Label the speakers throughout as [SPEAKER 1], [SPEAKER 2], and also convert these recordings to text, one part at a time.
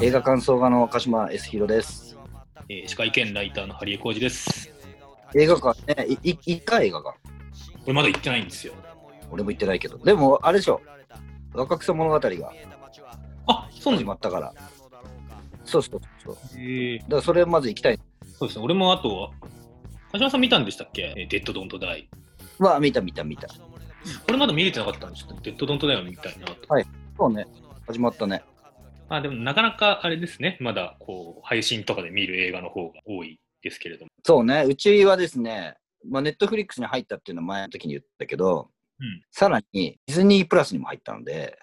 [SPEAKER 1] 映画感想家の鹿島 S ヒロです。
[SPEAKER 2] えー、司会兼ライターのハリエコージです。
[SPEAKER 1] 映画館ね、いい行った映画館。
[SPEAKER 2] これまだ行ってないんですよ。
[SPEAKER 1] 俺も行ってないけど。でも、あれでしょ。若草物語が
[SPEAKER 2] あ、そうなん
[SPEAKER 1] 始まったから。そうそうそう。だ
[SPEAKER 2] えー、
[SPEAKER 1] からそれまず行きたい。
[SPEAKER 2] そうですね。俺もあとは、鹿島さん見たんでしたっけ？えーデッドドントダイ。
[SPEAKER 1] は、見た見た見た。
[SPEAKER 2] これまだ見れてなかったんで、ちょっとデッドドントダイを見たいなと。
[SPEAKER 1] そうね。始まったね。
[SPEAKER 2] まあでもなかなかあれですね。まだこう、配信とかで見る映画の方が多いですけれども。
[SPEAKER 1] そうね。うちはですね、まあ、ネットフリックスに入ったっていうのは前の時に言ったけど、
[SPEAKER 2] うん
[SPEAKER 1] さらにディズニープラスにも入ったので、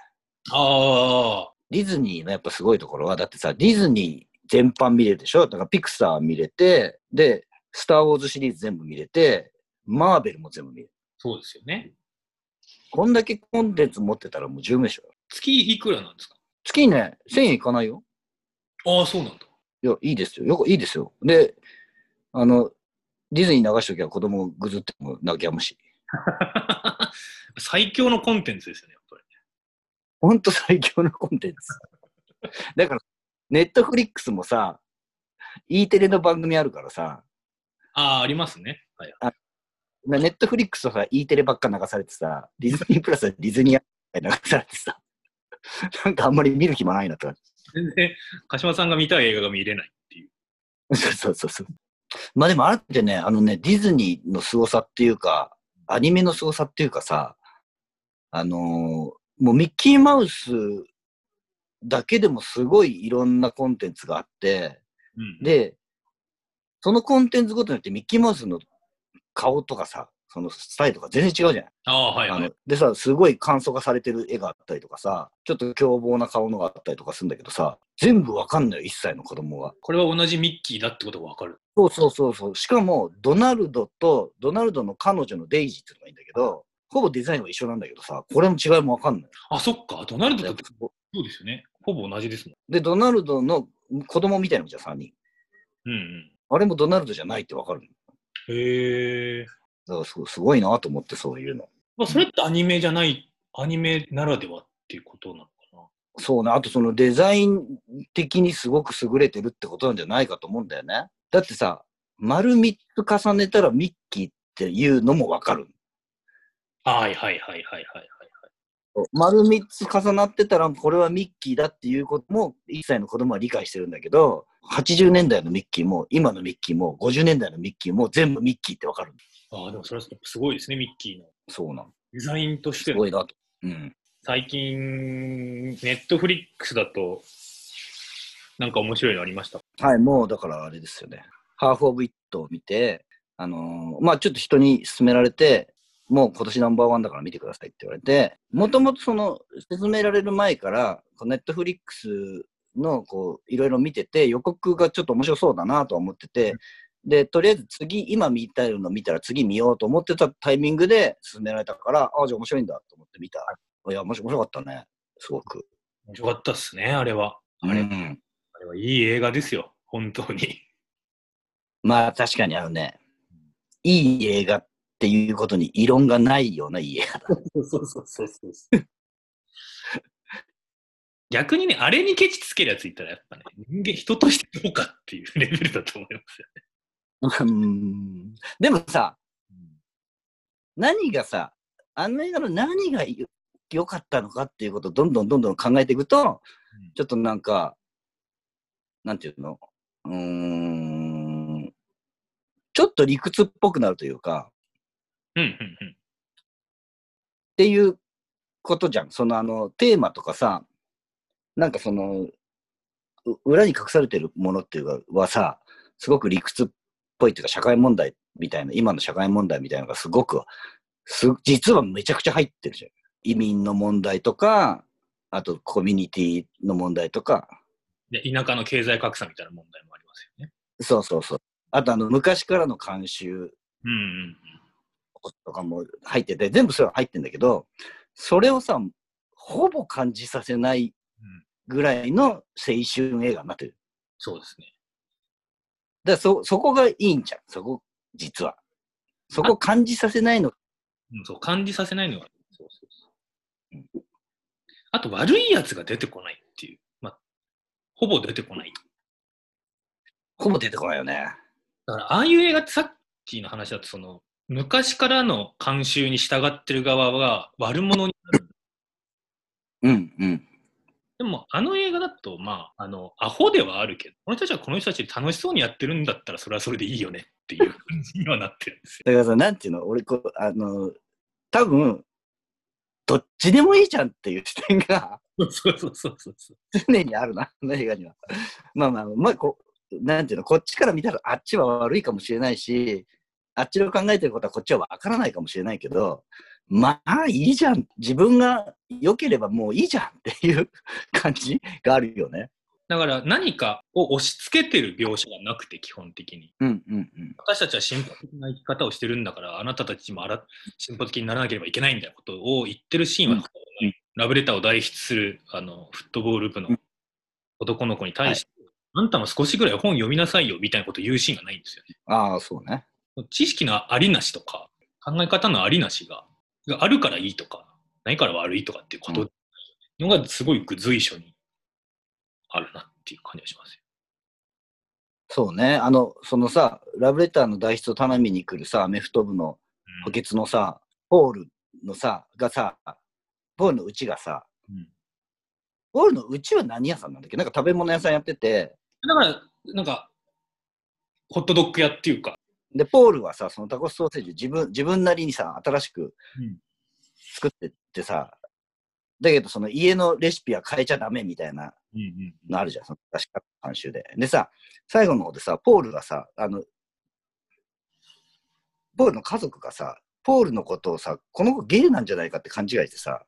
[SPEAKER 2] ああ、
[SPEAKER 1] ディズニーのやっぱすごいところは、だってさ、ディズニー全般見れるでしょ？だからピクサー見れて、で、スター・ウォーズシリーズ全部見れて、マーベルも全部見れる。
[SPEAKER 2] そうですよね。
[SPEAKER 1] こんだけコンテンツ持ってたらもう十分でしょ。
[SPEAKER 2] 月いくらなんですか？
[SPEAKER 1] 月にね、1000円いかないよ。
[SPEAKER 2] ああ、そうなんだ。
[SPEAKER 1] いや、いいですよ。よくいいですよ。で、あの、ディズニー流しときは子供ぐずっても泣きやむし。
[SPEAKER 2] 最強のコンテンツですよね、やっぱり。
[SPEAKER 1] ほんと最強のコンテンツ。だから、ネットフリックスもさ、E テレの番組あるからさ、
[SPEAKER 2] ああ、ありますね。はい。
[SPEAKER 1] ネットフリックスはさ、E テレばっか流されてさ、ディズニープラスはディズニーア流されてさ、なんかあんまり見る暇ないなとか。
[SPEAKER 2] 全然、鹿島さんが見たい映画が見れないっていう。
[SPEAKER 1] そうそうそうそう。まあでもあれってね、あのね、ディズニーの凄さっていうか、アニメの凄さっていうかさ、あのーもうミッキーマウスだけでもすごいいろんなコンテンツがあって、
[SPEAKER 2] うん、
[SPEAKER 1] で、そのコンテンツごとによってミッキーマウスの顔とかさ、そのスタイルとか全然違うじゃん。
[SPEAKER 2] ああ、はいはい
[SPEAKER 1] あの。でさ、すごい簡素化されてる絵があったりとかさ、ちょっと凶暴な顔のがあったりとかするんだけどさ、全部わかんないよ、一歳の子供は。
[SPEAKER 2] これは同じミッキーだってことがわかる。
[SPEAKER 1] そうそうそうそう。しかも、ドナルドと、ドナルドの彼女のデイジーっていうのがいいんだけど、ほぼデザインは一緒なんだけどさ、これの違いもわかんない。
[SPEAKER 2] あ、そっか。ドナルドとそうですよね。ほぼ同じですもん。
[SPEAKER 1] で、ドナルドの子供みたいなのじゃん、3人。
[SPEAKER 2] うんうん。
[SPEAKER 1] あれもドナルドじゃないってわかる。
[SPEAKER 2] へえ。
[SPEAKER 1] だからすすごいなと思って、そういうの。
[SPEAKER 2] まあ、それってアニメじゃない、アニメならではっていうことなのかな。
[SPEAKER 1] そうね。あとそのデザイン的にすごく優れてるってことなんじゃないかと思うんだよね。だってさ、丸3つ重ねたらミッキーっていうのもわかる。
[SPEAKER 2] はいはいはいはいはいはい。
[SPEAKER 1] 丸3つ重なってたら、これはミッキーだっていうことも、1歳の子供は理解してるんだけど、80年代のミッキーも、今のミッキーも、50年代のミッキーも、全部ミッキーってわかる。
[SPEAKER 2] ああ、でもそれはすごいですね、ミッキーの。
[SPEAKER 1] そうなの。
[SPEAKER 2] デザインとして
[SPEAKER 1] すごいなと。うん。
[SPEAKER 2] 最近、ネットフリックスだと、なんか面白いのありました？
[SPEAKER 1] はい、もうだからあれですよね。ハーフ・オブ・イットを見て、あのーまあちょっと人に勧められて、もう今年ナンバーワンだから見てくださいって言われて、もともとその、勧められる前から、ネットフリックスのこう、いろいろ見てて、予告がちょっと面白そうだなとは思ってて、で、とりあえず次、今見たいの見たら次見ようと思ってたタイミングで勧められたから、ああ、じゃあ面白いんだと思って見た。いや、面白面白かったね。すごく。
[SPEAKER 2] 面白かったっすね、あれは。あれ,、
[SPEAKER 1] うん
[SPEAKER 2] あれはいい映画ですよ、本当に。
[SPEAKER 1] まあ確かにあのね、いい映画っていうことに異論がないようないい映画だ。
[SPEAKER 2] そうそうそうそう。逆にね、あれにケチつけるやついたら、やっぱね、人間、人としてどうかっていうレベルだと思いますよね。
[SPEAKER 1] うん。でもさ、何がさ、あの映画の何がよ良かったのかっていうことをどんどんどんどん考えていくと、
[SPEAKER 2] うん。
[SPEAKER 1] ちょっとなんか、なんていうの？うーん、ちょっと理屈っぽくなるというか、
[SPEAKER 2] うんうんうん。
[SPEAKER 1] っていうことじゃん。そのあの、テーマとかさ、なんかその、う裏に隠されてるものっていうかはさ、すごく理屈っぽいっていうか社会問題みたいな、今の社会問題みたいなのがすごく、す実はめちゃくちゃ入ってるじゃん。移民の問題とか、あとコミュニティの問題とか、
[SPEAKER 2] で田舎の経済格差みたいな問題もありますよね。
[SPEAKER 1] そうそうそう。あとあの、昔からの慣習
[SPEAKER 2] うんうん
[SPEAKER 1] とかも入ってて、全部それは入ってんだけど、それをさ、ほぼ感じさせない
[SPEAKER 2] うん。
[SPEAKER 1] ぐらいの青春映画になってる。
[SPEAKER 2] そうですね。
[SPEAKER 1] だそ、そこがいいんじゃん、そこ、実は。そこ感じさせないの。
[SPEAKER 2] うん、そう、感じさせないのが。そうそうそう。あと、悪いやつが出てこないっていう。まあ、ほぼ出てこない。
[SPEAKER 1] ほぼ出てこないよね。
[SPEAKER 2] だから、ああいう映画ってさっきの話だと、その、昔からの慣習に従ってる側は悪者になる。
[SPEAKER 1] うんうん。
[SPEAKER 2] でも、あの映画だと、まあ、あの、アホではあるけど、この人たちはこの人たちで楽しそうにやってるんだったら、それはそれでいいよねっていう感じにはなってるんですよ。
[SPEAKER 1] だからさ、なんていうの、俺こう、あの、多分、どっちでもいいじゃんっていう視点が
[SPEAKER 2] そうそうそうそうそう。
[SPEAKER 1] 常にあるな、あの映画には。まあまあ、まあこう、なんていうの、こっちから見たらあっちは悪いかもしれないし、あっちの考えてることはこっちはわからないかもしれないけど、まあいいじゃん。自分が良ければもういいじゃんっていう感じがあるよね。
[SPEAKER 2] だから何かを押し付けてる描写がなくて、基本的に。
[SPEAKER 1] うんうんうん。
[SPEAKER 2] 私たちは進歩的な生き方をしてるんだから、あなたたちもあら進歩的にならなければいけないんだよことを言ってるシーンは、
[SPEAKER 1] うん
[SPEAKER 2] ラブレターを代筆するあのフットボール部の
[SPEAKER 1] うん
[SPEAKER 2] 男の子に対して、あんたも少しぐらい本読みなさいよみたいなことを言うシーンがないんですよね。
[SPEAKER 1] ああ、そうね。
[SPEAKER 2] 知識のありなしとか、考え方のありなしが、があるからいいとか、ないから悪いとかっていうことのがすごい随所にあるなっていう感じがしますよ。
[SPEAKER 1] そうね。あの、そのさ、ラブレターの代筆を頼みに来るさ、アメフト部の補欠のさ、ポールのさ、がさ、ポールのうちがさ、
[SPEAKER 2] うん。
[SPEAKER 1] ポールのうちは何屋さんなんだっけ？なんか食べ物屋さんやってて、
[SPEAKER 2] だから、なんか、ホットドッグ屋っていうか、
[SPEAKER 1] で、ポールはさ、そのタコスソーセージ自分、自分なりにさ、新しく
[SPEAKER 2] うん
[SPEAKER 1] 作ってってさ、だけどその家のレシピは変えちゃダメみたいなのあるじゃん、その確か監修で。でさ、最後の方でさ、ポールがさ、あの、ポールの家族がさ、ポールのことをさ、この子ゲイなんじゃないかって勘違いしてさ、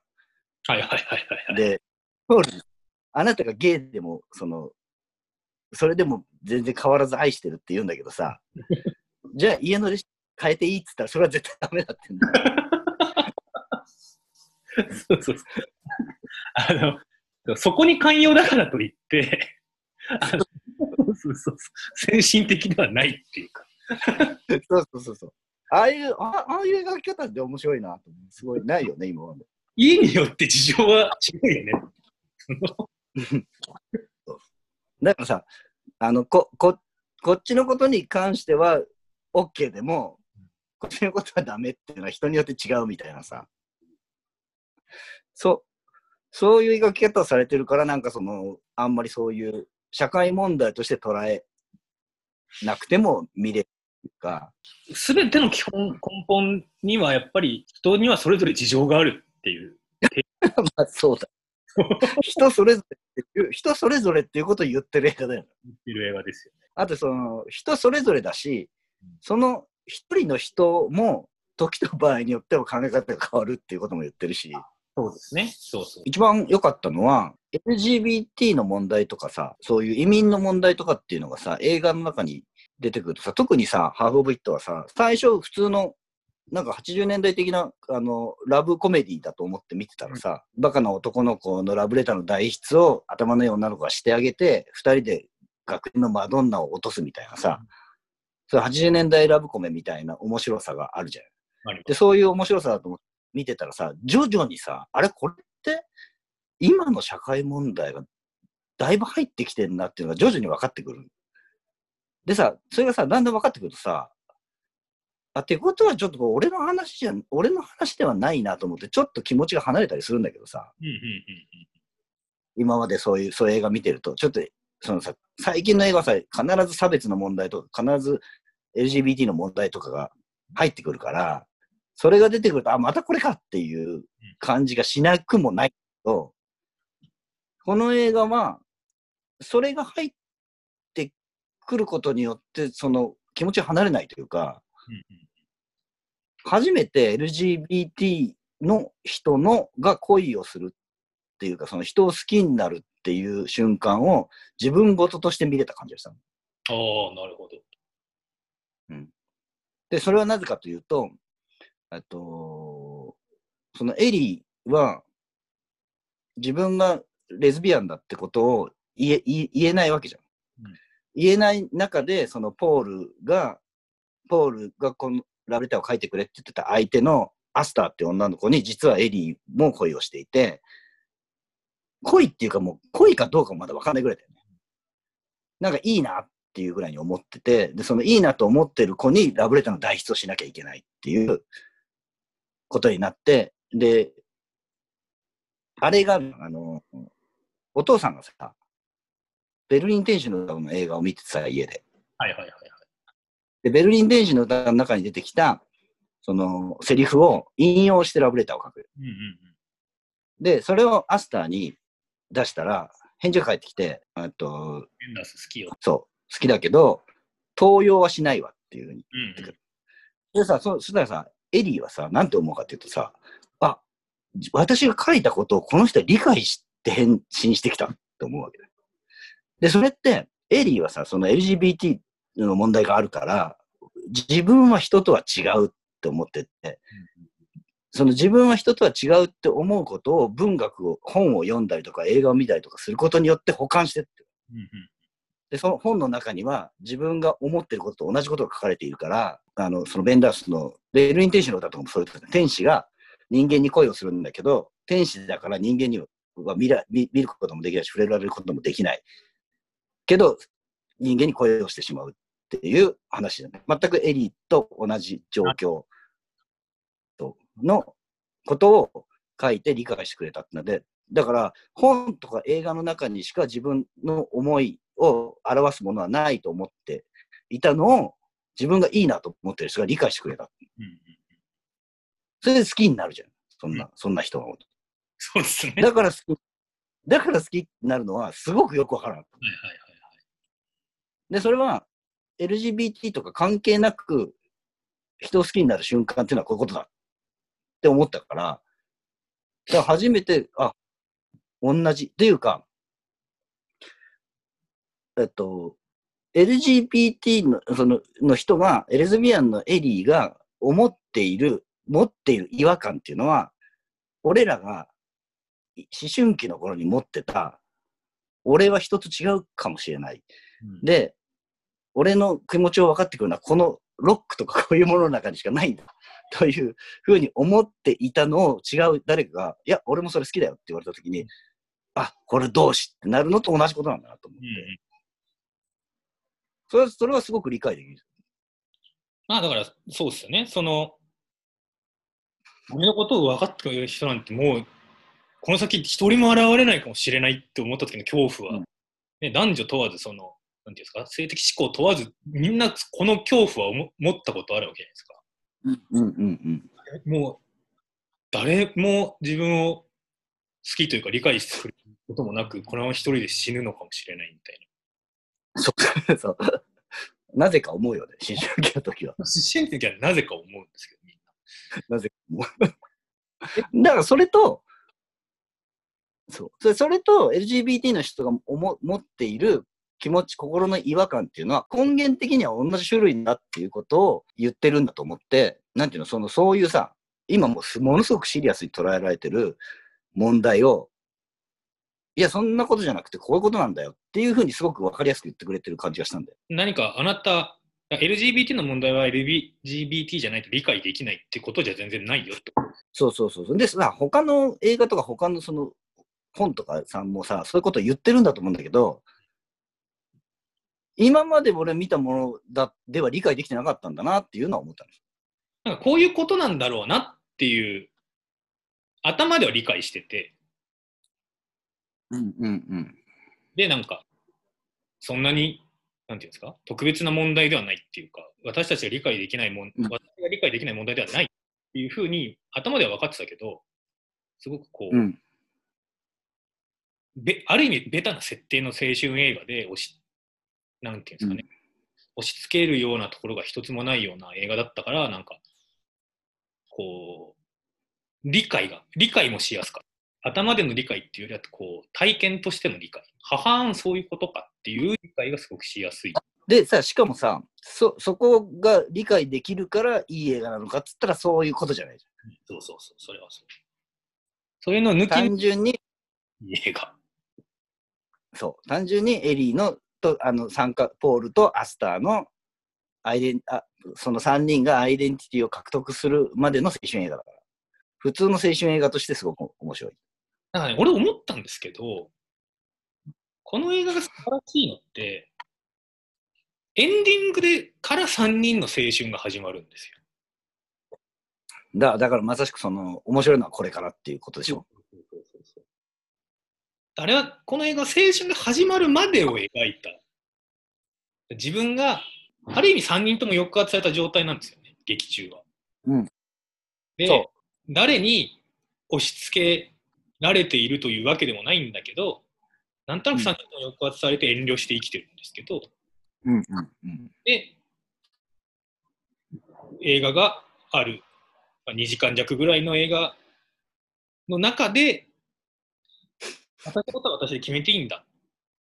[SPEAKER 2] はいはいはいはいはい。
[SPEAKER 1] で、ポールに、あなたがゲイでも、その、それでも全然変わらず愛してるって言うんだけどさ、じゃあ家のレシピ変えていいっつったら、それは絶対ダメだってんだよ。
[SPEAKER 2] そうそうそう。あの、そこに寛容だからといって、そうそうそう先進的ではないっていうか。
[SPEAKER 1] そうそうそうそう。ああいう、あああいう描き方って面白いな。すごいないよね、今まで。
[SPEAKER 2] 家によって事情は違うよね。
[SPEAKER 1] だからさ、あの、こ、こ、こっちのことに関しては OK でも、こっちのことはダメっていうのは人によって違うみたいなさ。そう、そういう描き方をされてるから、なんかその、あんまりそういう社会問題として捉えなくても見れるか、
[SPEAKER 2] すべての基本、根本にはやっぱり人にはそれぞれ事情があるっていう。
[SPEAKER 1] まあそうだ。人それぞれっていう、人それぞれっていうことを言ってる映画だよね。
[SPEAKER 2] 言ってる映画ですよね。
[SPEAKER 1] あとその人それぞれだし
[SPEAKER 2] うん、
[SPEAKER 1] その一人の人も時と場合によっては考え方が変わるっていうことも言ってるし、
[SPEAKER 2] そうですね。そうそう。
[SPEAKER 1] 一番良かったのは、LGBT の問題とかさ、そういう移民の問題とかっていうのがさ、映画の中に出てくるとさ、特にさ、ハーフ・オブ・イットはさ、最初普通のなんか80年代的なあのラブコメディだと思って見てたらさ、バカな男の子のラブレターの代筆を頭のいい女の子がしてあげて、二人で学園のマドンナを落とすみたいなさ、そういう80年代ラブコメみたいな面白さがあるじゃん。で、そういう面白さだと思って見てたらさ、徐々にさ、あれこれって今の社会問題がだいぶ入ってきてんなっていうのが徐々に分かってくる。でさ、それがさ、だんだん分かってくるとさ、あ、ってことはちょっと俺の話じゃ、俺の話ではないなと思って、ちょっと気持ちが離れたりするんだけどさ、今までそういう、そういう映画見てると、ちょっと、そのさ、最近の映画はさ、必ず差別の問題とか、必ず LGBT の問題とかが入ってくるから、それが出てくると、あ、またこれかっていう感じがしなくもないけど、この映画は、それが入ってくることによって、その気持ちが離れないというか、初めて LGBT の人のが恋をするっていうか、その人を好きになるっていう瞬間を自分事として見れた感じがしたの。
[SPEAKER 2] ああ、なるほど。
[SPEAKER 1] で、それはなぜかというと、えっと、そのエリーは自分がレズビアンだってことを言え言え言えないわけじゃん。
[SPEAKER 2] うん
[SPEAKER 1] 言えない中で、そのポールが、ポールがこのラブレターを書いてくれって言ってた相手のアスターって女の子に実はエリーも恋をしていて、恋っていうかもう恋かどうかもまだ分かんないぐらいだよね。なんかいいなっていうぐらいに思ってて、で、そのいいなと思ってる子にラブレターの代筆をしなきゃいけないっていうことになって、で、あれが、あの、お父さんがさ、ベルリン天使の歌の映画を見ててさ、家で。
[SPEAKER 2] はいはいはいはい。
[SPEAKER 1] で、ベルリン天使の歌の中に出てきた、その、セリフを引用してラブレターを書く。
[SPEAKER 2] うんうんうん。
[SPEAKER 1] で、それをアスターに出したら、返事が返ってきて、えっと、
[SPEAKER 2] ベンダース好きよ。
[SPEAKER 1] そう、好きだけど、盗用はしないわっていうふうに。
[SPEAKER 2] うんうん。
[SPEAKER 1] でさ、そそしたらさ、エリーはさ、なんて思うかっていうとさ、あ、じ私が書いたことをこの人は理解して返信してきたって思うわけだよ。で、それって、エリーはさ、その LGBT の問題があるから、自分は人とは違うって思ってて、その自分は人とは違うって思うことを文学を、本を読んだりとか映画を見たりとかすることによって保管してってる
[SPEAKER 2] うんうん
[SPEAKER 1] で、その本の中には自分が思ってることと同じことが書かれているから、あの、そのベンダースの、ベルリン天使の歌とかもそういうことで天使が人間に恋をするんだけど、天使だから人間には見ら見見ることもできないし、触れられることもできない。けど、人間に恋をしてしまうっていう話だね。全くエリーと同じ状況とのことを書いて理解してくれたので、だから本とか映画の中にしか自分の思いを表すものはないと思っていたのを自分がいいなと思ってる人が理解してくれた。それで好きになるじゃん。そんな、
[SPEAKER 2] う
[SPEAKER 1] そんな人のこ
[SPEAKER 2] そうですね。
[SPEAKER 1] と。だから好き、だから好きになるのはすごくよくわからん。
[SPEAKER 2] はいはいはい
[SPEAKER 1] で、それは LGBT とか関係なく人を好きになる瞬間っていうのはこういうことだって思ったから、だから初めて、あ、同じ。っていうか、えっと、LGBT のそのの人が、レズビアンのエリーが思っている、持っている違和感っていうのは、俺らが思春期の頃に持ってた、俺は人と違うかもしれない。
[SPEAKER 2] うん
[SPEAKER 1] で、俺の気持ちを分かってくるのは、このロックとかこういうものの中にしかないんだ。というふうに思っていたのを違う誰かが、いや、俺もそれ好きだよって言われたときに、あ、これ同志ってなるのと同じことなんだなと思って。
[SPEAKER 2] うんうん
[SPEAKER 1] それは、それはすごく理解できる。
[SPEAKER 2] まあだから、そうですよね。その、俺のことを分かってくれる人なんてもう、この先一人も現れないかもしれないって思った時の恐怖は、
[SPEAKER 1] うん
[SPEAKER 2] ね、男女問わず、その、なんていうんですか、性的思考問わず、みんなこの恐怖は思持ったことあるわけじゃないですか。
[SPEAKER 1] うんうんうん。
[SPEAKER 2] もう、誰も自分を好きというか理解することもなく、このまま一人で死ぬのかもしれないみたい
[SPEAKER 1] そう そう。なぜか思うよね、思春期の時は。
[SPEAKER 2] な。思春期の時はなぜか思うんですけど、みんな。
[SPEAKER 1] なぜか思う。だからそれと、そう。それそれと LGBT の人が思持っている気持ち、心の違和感っていうのは根源的には同じ種類だっていうことを言ってるんだと思って、なんていうの、その、そういうさ、今もものすごくシリアスに捉えられてる問題を、いや、そんなことじゃなくてこういうことなんだよっていうふうにすごくわかりやすく言ってくれてる感じがしたんだよ。
[SPEAKER 2] 何かあなた、LGBT の問題は LGBT じゃないと理解できないってことじゃ全然ないよって。
[SPEAKER 1] そうそうそうそう。でさ、他の映画とか他のその本とかさんもさ、そういうこと言ってるんだと思うんだけど、今まで俺見たものだでは理解できてなかったんだなっていうのは思ったんです。
[SPEAKER 2] なんかこういうことなんだろうなっていう、頭では理解してて、
[SPEAKER 1] うんうんうん。
[SPEAKER 2] で、なんか、そんなに、なんていうんですか、特別な問題ではないっていうか、私たちが理解できないもん、
[SPEAKER 1] うん
[SPEAKER 2] 私が理解できない問題ではないっていうふうに、頭では分かってたけど、すごくこう、
[SPEAKER 1] うん。
[SPEAKER 2] べある意味、ベタな設定の青春映画で押し、なんていうんですかね、押し付けるようなところが一つもないような映画だったから、なんか、こう、理解が、理解もしやすかった。頭での理解っていうよりは、こう、体験としての理解。ははーん、そういうことかっていう理解がすごくしやすい。
[SPEAKER 1] でさ、しかもさ、そ、そこが理解できるからいい映画なのかっつったらそういうことじゃないじ
[SPEAKER 2] そうそうそう、それはそう。そういうのを抜
[SPEAKER 1] ゃん。
[SPEAKER 2] き
[SPEAKER 1] 単純に、
[SPEAKER 2] に映画。
[SPEAKER 1] そう、単純にエリーの、と、あの、参加、ポールとアスターの、アイデン、あ、その3人がアイデンティティを獲得するまでの青春映画だから。普通の青春映画としてすごく面白い。
[SPEAKER 2] なんかね、俺思ったんですけど、この映画が素晴らしいのって、エンディングでから3人の青春が始まるんですよ。
[SPEAKER 1] だだからまさしくその、面白いのはこれからっていうことでしょ。
[SPEAKER 2] あれは、この映画、青春が始まるまでを描いた。自分が、ある意味3人とも抑圧された状態なんですよね、劇中は。
[SPEAKER 1] うん。
[SPEAKER 2] で
[SPEAKER 1] そ、
[SPEAKER 2] 誰に押し付けられているというわけでもないんだけど、なんとなく3人とも抑圧されて遠慮して生きてるんですけど、
[SPEAKER 1] うんうんうん。
[SPEAKER 2] で、映画がある、まあ2時間弱ぐらいの映画の中で、私のことは私で決めていいんだ。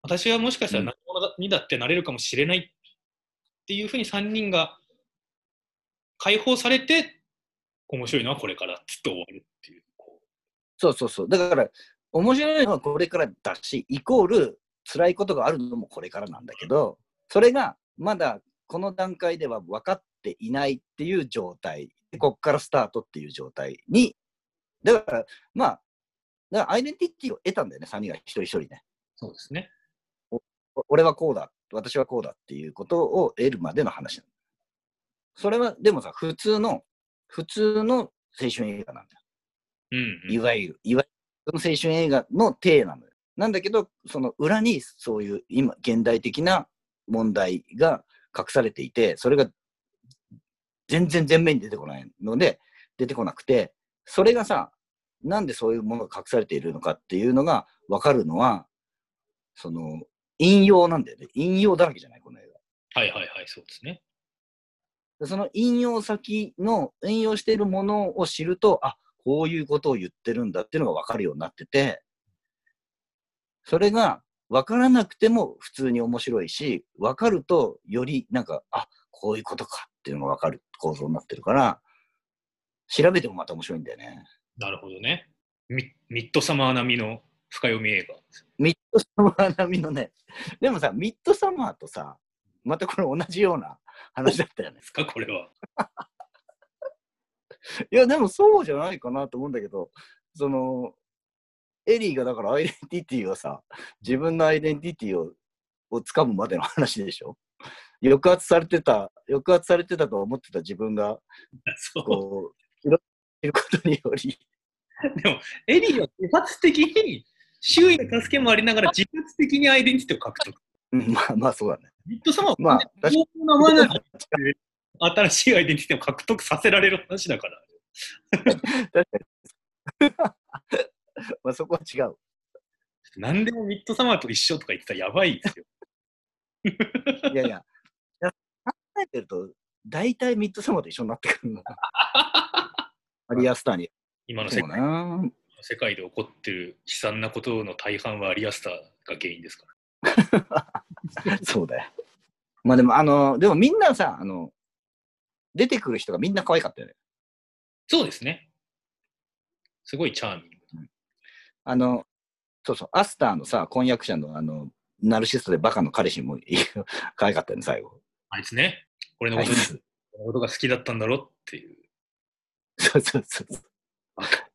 [SPEAKER 2] 私はもしかしたら何者だにだってなれるかもしれないっていうふうに3人が解放されて、面白いのはこれからっつって終わるっていう。こ
[SPEAKER 1] そうそうそう。だから、面白いのはこれからだし、イコール辛いことがあるのもこれからなんだけど、それがまだこの段階では分かっていないっていう状態。でこっからスタートっていう状態に、だから、まあ、だからアイデンティティを得たんだよね、3人が一人一人ね。
[SPEAKER 2] そうですね。
[SPEAKER 1] お俺はこうだ、私はこうだっていうことを得るまでの話。それは、でもさ、普通の、普通の青春映画なんだよ。
[SPEAKER 2] うん、うん。
[SPEAKER 1] いわゆる、いわゆる、その青春映画の体なのよ。なんだけど、その裏にそういう今、現代的な問題が隠されていて、それが全然前面に出てこないので、出てこなくて、それがさ、なんでそういうものが隠されているのかっていうのが分かるのは、その、引用なんだよね。引用だらけじゃない、この映画。
[SPEAKER 2] はいはいはい、そうですね。
[SPEAKER 1] でその引用先の、引用しているものを知ると、あ、こういうことを言ってるんだっていうのが分かるようになってて、それが分からなくても普通に面白いし、分かるとよりなんか、あ、こういうことかっていうのが分かる構造になってるから、調べてもまた面白いんだよね。
[SPEAKER 2] なるほどね。ミミッドサマー並みの深読み映画。
[SPEAKER 1] ミッドサマー並みのね、でもさ、ミッドサマーとさ、またこれ同じような話だったよね
[SPEAKER 2] で。すか、これは。
[SPEAKER 1] いや、でもそうじゃないかなと思うんだけど、その、エリーがだからアイデンティティをさ、自分のアイデンティティををつかむまでの話でしょ？抑圧されてた、抑圧されてたと思ってた自分が、
[SPEAKER 2] そう。
[SPEAKER 1] こう、いろいることにより、
[SPEAKER 2] でも、エリーは自発的に周囲の助けもありながら自発的にアイデンティティを獲得。
[SPEAKER 1] うんまあまあそうだね。
[SPEAKER 2] ミッドサマーは、
[SPEAKER 1] まあ確
[SPEAKER 2] 名前なの新しいアイデンティティを獲得させられる話だから。
[SPEAKER 1] 確かに。まあそこは違う。
[SPEAKER 2] 何でもミッドサマーと一緒とか言ってたらやばいですよ。
[SPEAKER 1] いやいや、いや考えてると、大体ミッドサマーと一緒になってくるの。アリアスターに。
[SPEAKER 2] 今の世界
[SPEAKER 1] な。
[SPEAKER 2] 世界で起こってる悲惨なことの大半はアリアスターが原因ですか？
[SPEAKER 1] そうだよ。まあでも、あの、でもみんなさ、あの、出てくる人がみんな可愛かったよね。
[SPEAKER 2] そうですね。すごいチャーミング。
[SPEAKER 1] あの、そうそう、アスターのさ、婚約者の、あの、ナルシストでバカの彼氏も可愛かったよね、最後。
[SPEAKER 2] あいつね、俺のことのことが好きだったんだろっていう。
[SPEAKER 1] そうそうそう。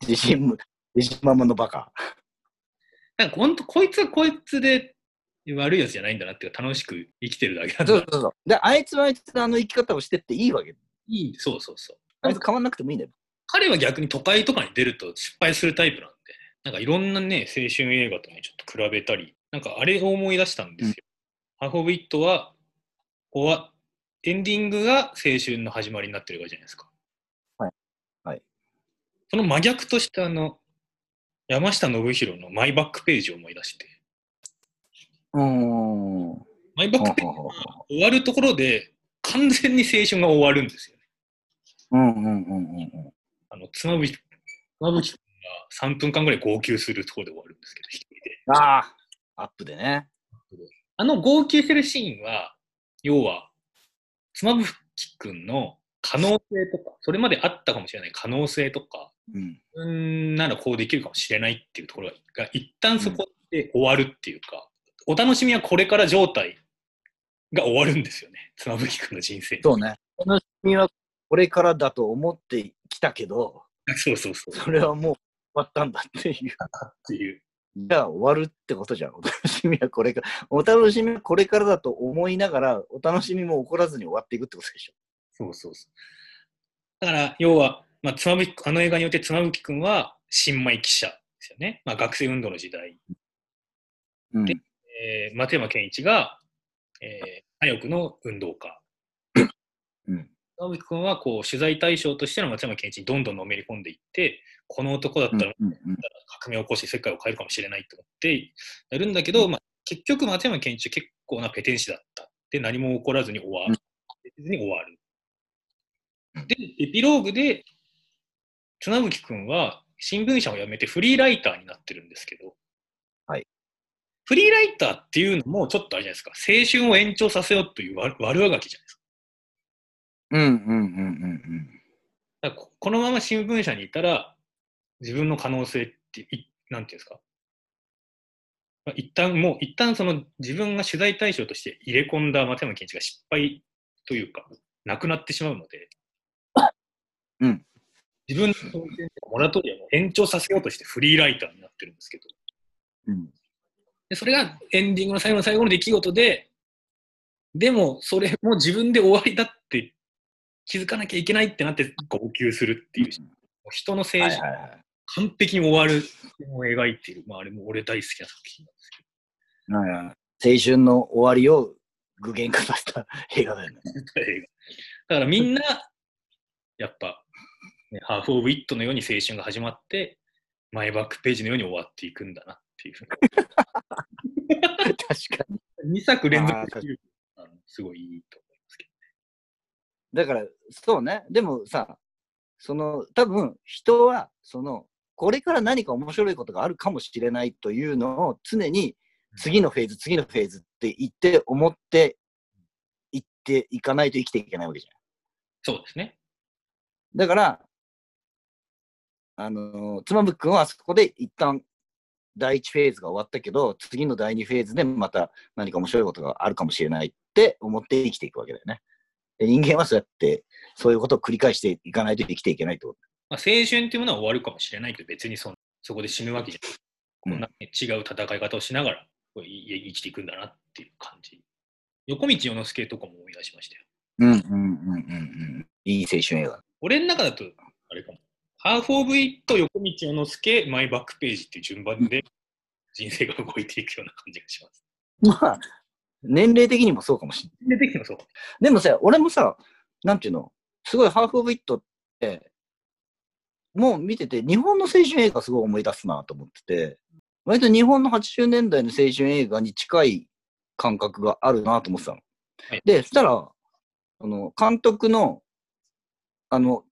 [SPEAKER 1] 自信も、自信満々のバカ。
[SPEAKER 2] なんか本当、こいつはこいつで悪いやつじゃないんだなっていうか、楽しく生きてるだけなんだ
[SPEAKER 1] そうそうそう。で、あいつはあいつのあの生き方をしてっていいわけ。
[SPEAKER 2] いいそうそうそう。
[SPEAKER 1] あいつ変わんなくてもいいんだよ。
[SPEAKER 2] 彼は逆に都会とかに出ると失敗するタイプなんで、なんかいろんなね、青春映画とね、ちょっと比べたり、なんかあれを思い出したんですよ。ハーフ・オブ・イットは、ここは、エンディングが青春の始まりになってるからじゃないですか。その真逆として、あの、山下信弘のマイバックページを思い出して、
[SPEAKER 1] うーん。ほ
[SPEAKER 2] マイバックページ
[SPEAKER 1] うほうほう
[SPEAKER 2] が終わるところで、完全に青春が終わるんですよね。
[SPEAKER 1] うんうんうんうんうん。
[SPEAKER 2] あの、妻夫木妻夫木君が3分間ぐらい号泣するところで終わるんですけど、一人で。
[SPEAKER 1] ああ、アップでね。
[SPEAKER 2] あの号泣してるシーンは、要は、妻夫木君の可能性とか、それまであったかもしれない可能性とか、
[SPEAKER 1] うん。
[SPEAKER 2] うーんならこうできるかもしれないっていうところが、一旦そこで終わるっていうか、お楽しみはこれから状態が終わるんですよね、妻夫木君の人生に。
[SPEAKER 1] そうね。楽しみはこれからだと思ってきたけど、
[SPEAKER 2] そうそうそう。
[SPEAKER 1] それはもう終わったんだっていう。
[SPEAKER 2] っていう。
[SPEAKER 1] じゃあ終わるってことじゃん。お楽しみはこれから、お楽しみはこれからだと思いながら、お楽しみも起こらずに終わっていくってことでしょ。
[SPEAKER 2] そうそうそう。だから、要は、まあ、妻夫木あの映画によって妻夫木君は新米記者ですよね。まあ、学生運動の時代。
[SPEAKER 1] うん。
[SPEAKER 2] でえー松山ケンイチが、えー左翼の運動家。
[SPEAKER 1] うん。
[SPEAKER 2] 妻夫木君はこう取材対象としての松山ケンイチにどんどんのめり込んでいって、この男だったら
[SPEAKER 1] うんうん
[SPEAKER 2] 革命を起こして世界を変えるかもしれないと思ってやるんだけど、まあ、結局松山ケンイチは結構なペテン師だった。で、何も起こらずに終わる。別に終わる。で、エピローグで、綱吹君は新聞社を辞めてフリーライターになってるんですけど、
[SPEAKER 1] はい。
[SPEAKER 2] フリーライターっていうのもちょっとあれじゃないですか、青春を延長させようという悪悪あがきじゃないですか。
[SPEAKER 1] うんうんうんうん
[SPEAKER 2] だからここのまま新聞社にいたら、自分の可能性ってい、なんていうんですか、まあ、一旦もう、一旦その自分が取材対象として入れ込んだ松山ケンイチが失敗というか、なくなってしまうので、
[SPEAKER 1] うん
[SPEAKER 2] 自分のそのモラトリアムを延長させようとしてフリーライターになってるんですけど、
[SPEAKER 1] うん。
[SPEAKER 2] でそれがエンディングの最後の最後の出来事で、でもそれも自分で終わりだって気づかなきゃいけないってなって号泣するっていう、人の
[SPEAKER 1] うん。
[SPEAKER 2] 政治
[SPEAKER 1] はいはいはい。
[SPEAKER 2] 完璧に終わるのを描いている、まあ、あれも俺大好きな作品なんですけ
[SPEAKER 1] はいはい青春の終わりを具現化させた映画だよね。
[SPEAKER 2] だからみんな、やっぱ、ね、ハーフ・オブ・イットのように青春が始まって、マイバックページのように終わっていくんだなっていう。
[SPEAKER 1] 確かに。
[SPEAKER 2] 2作連続すごいいいと思いますけ
[SPEAKER 1] だから、そうね。でもさ、その、多分人は、その、これから何か面白いことがあるかもしれないというのを常に次のフェーズ、次のフェーズって言って思っていっていかないと生きていけないわけじゃん。
[SPEAKER 2] ど。そうですね。
[SPEAKER 1] だから、あのー、妻夫木君はあそこで一旦第一フェーズが終わったけど、次の第二フェーズでまた何か面白いことがあるかもしれないって思って生きていくわけだよね。で人間はそうやって、そういうことを繰り返していかないと生きていけないってこと。
[SPEAKER 2] まあ、青春っていうものは終わるかもしれないけど、別にそのそこで死ぬわけじゃない。こん違う戦い方をしながら生きていくんだなっていう感じ。横道世之助とかも思い出しましたよ。
[SPEAKER 1] うんうんうんうんうん。いい青春映画。
[SPEAKER 2] 俺の中だと、あれかも。ハーフ・オブ・イット、横道世之助、マイバックページっていう順番で人生が動いていくような感じがします。
[SPEAKER 1] まあ、年齢的にもそうかもしれない。
[SPEAKER 2] で、的にもそう。
[SPEAKER 1] でもさ、俺もさ、なんていうの、すごいハーフ・オブ・イットって、もう見てて、日本の青春映画すごい思い出すなと思ってて、割と日本の80年代の青春映画に近い感覚があるなと思ってたの。
[SPEAKER 2] はい
[SPEAKER 1] で、そしたら、あの、監督の、あの、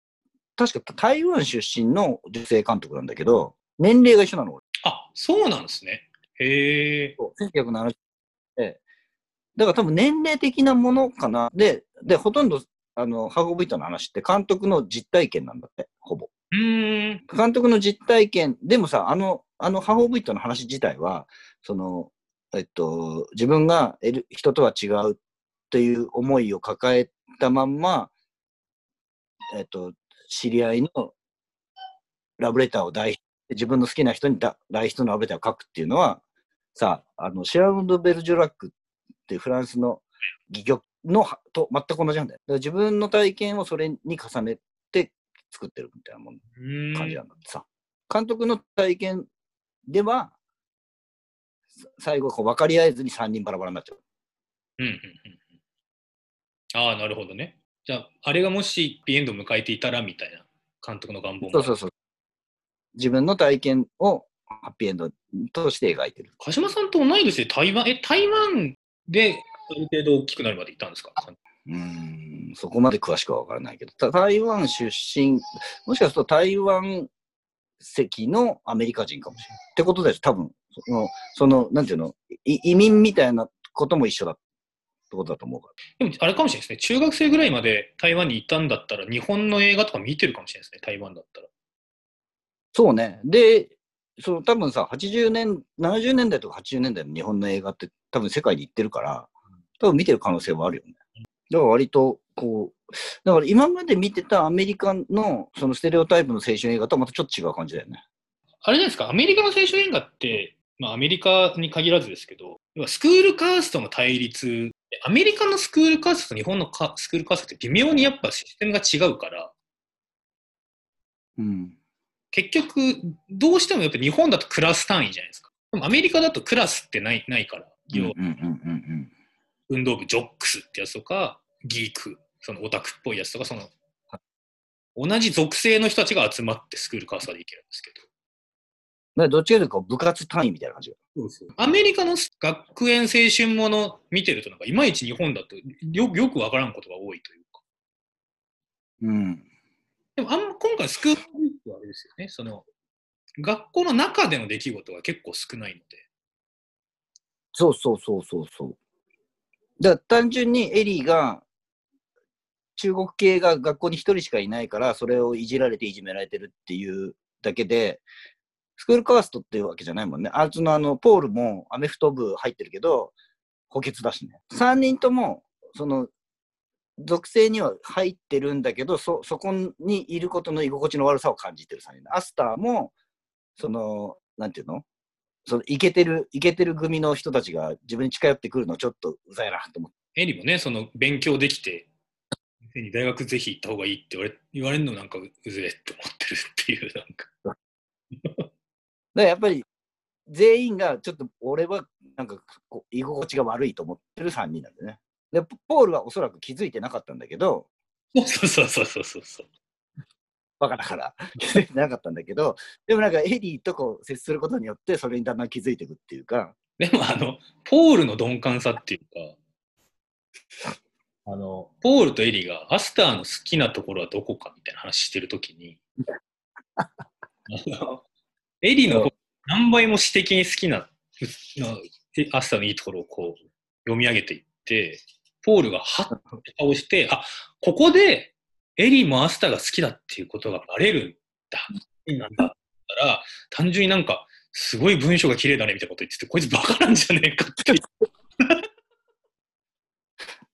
[SPEAKER 1] 確か台湾出身の女性監督なんだけど、年齢が一緒なの、俺。
[SPEAKER 2] あ、そうなんですね。へえ。
[SPEAKER 1] 1970で、だから多分年齢的なものかな。で、で、ほとんど、あの、ハーフ・オブ・イットの話って監督の実体験なんだって、ほぼ。
[SPEAKER 2] うーん。
[SPEAKER 1] 監督の実体験、でもさ、あの、あのハーフ・オブ・イットの話自体は、その、えっと、自分が人とは違うという思いを抱えたまんま、えっと、知り合いのラブレターを代自分の好きな人にだ代筆のラブレターを書くっていうのは、さあ、あの、シェラウンド・ベルジュラックってフランスの戯曲のはと全く同じなんだよ。だから自分の体験をそれに重ねて作ってるみたいなもん感じなんだってさ。監督の体験では、さ最後こう分かり合えずに3人バラバラになっちゃう。
[SPEAKER 2] うんうんうんうん。ああ、なるほどね。じゃあ、あれがもしビエンドを迎えていたらみたいな監督の願望も。
[SPEAKER 1] そうそうそう。自分の体験をハッピーエンドとして描いてる。
[SPEAKER 2] 鹿島さんと同い年で台湾、え、台湾である程度大きくなるまで行ったんですか？
[SPEAKER 1] うーん、そこまで詳しくは分からないけど、た台湾出身、もしかすると台湾籍のアメリカ人かもしれない。ってことです、多分。その、そのなんていうの、い移民みたいなことも一緒だってことだと思うから。
[SPEAKER 2] でも、あれかもしれないですね。中学生ぐらいまで台湾にいたんだったら、日本の映画とか見てるかもしれないですね。台湾だったら。
[SPEAKER 1] そうね。で、その多分さ、80年、70年代とか80年代の日本の映画って多分世界に行ってるから、多分見てる可能性はあるよね。だから割と、こう、だから今まで見てたアメリカのそのステレオタイプの青春映画とはまたちょっと違う感じだよね。
[SPEAKER 2] あれじゃないですか、アメリカの青春映画って、まあ、アメリカに限らずですけど、スクールカーストの対立、アメリカのスクールカーストと日本のカスクールカーストって微妙にやっぱシステムが違うから、
[SPEAKER 1] うん。
[SPEAKER 2] 結局、どうしてもやっぱ日本だとクラス単位じゃないですか。でもアメリカだとクラスってないないから、要は運動部ジョックスってやつとか、ギーク、そのオタクっぽいやつとか、その、同じ属性の人たちが集まってスクールカーストができるんですけど、
[SPEAKER 1] らどっちかというと部活単位みたいな感じが。
[SPEAKER 2] アメリカの学園青春もの見てると、なんかいまいち日本だとよよくわからんことが多いというか。
[SPEAKER 1] うん。
[SPEAKER 2] でもあんま今回スクールウィークはあれですよね。その学校の中での出来事が結構少ないので。
[SPEAKER 1] そうそうそうそうそう。だから単純にエリーが中国系が学校に一人しかいないから、それをいじられていじめられてるっていうだけで、スクールカーストっていうわけじゃないもんね。あいつのあの、ポールもアメフト部入ってるけど、補欠だしね。3人とも、その、属性には入ってるんだけど、そ、そこにいることの居心地の悪さを感じてる3人。アスターも、その、なんていうの？そのイケてる、イケてる組の人たちが自分に近寄ってくるのちょっとうざいなと思って。
[SPEAKER 2] エリもね、その勉強できて、大学ぜひ行った方がいいって言われ言われるのなんかうぜえって思ってるっていう、なん
[SPEAKER 1] か。らやっぱり全員がちょっと俺はなんかこう居心地が悪いと思ってる3人なんでね。で、ポポールはおそらく気づいてなかったんだけど、
[SPEAKER 2] そうそうそうそうそうそう。
[SPEAKER 1] バカだから気づいてなかったんだけど、でもなんかエリーとこう接することによってそれにだんだん気づいていくっていうか、
[SPEAKER 2] でもあの、ポールの鈍感さっていうか、あの、ポールとエリがアスターの好きなところはどこかみたいな話してるときに、あのエリのこと何倍も私的に好きな、アスターのいいところをこう読み上げていって、ポールがはっって顔して、あ、ここでエリもアスターが好きだっていうことがバレるんだ。なんだったら、単純になんか、すごい文章が綺麗だねみたいなこと言ってて、こいつバカなんじゃねえかって。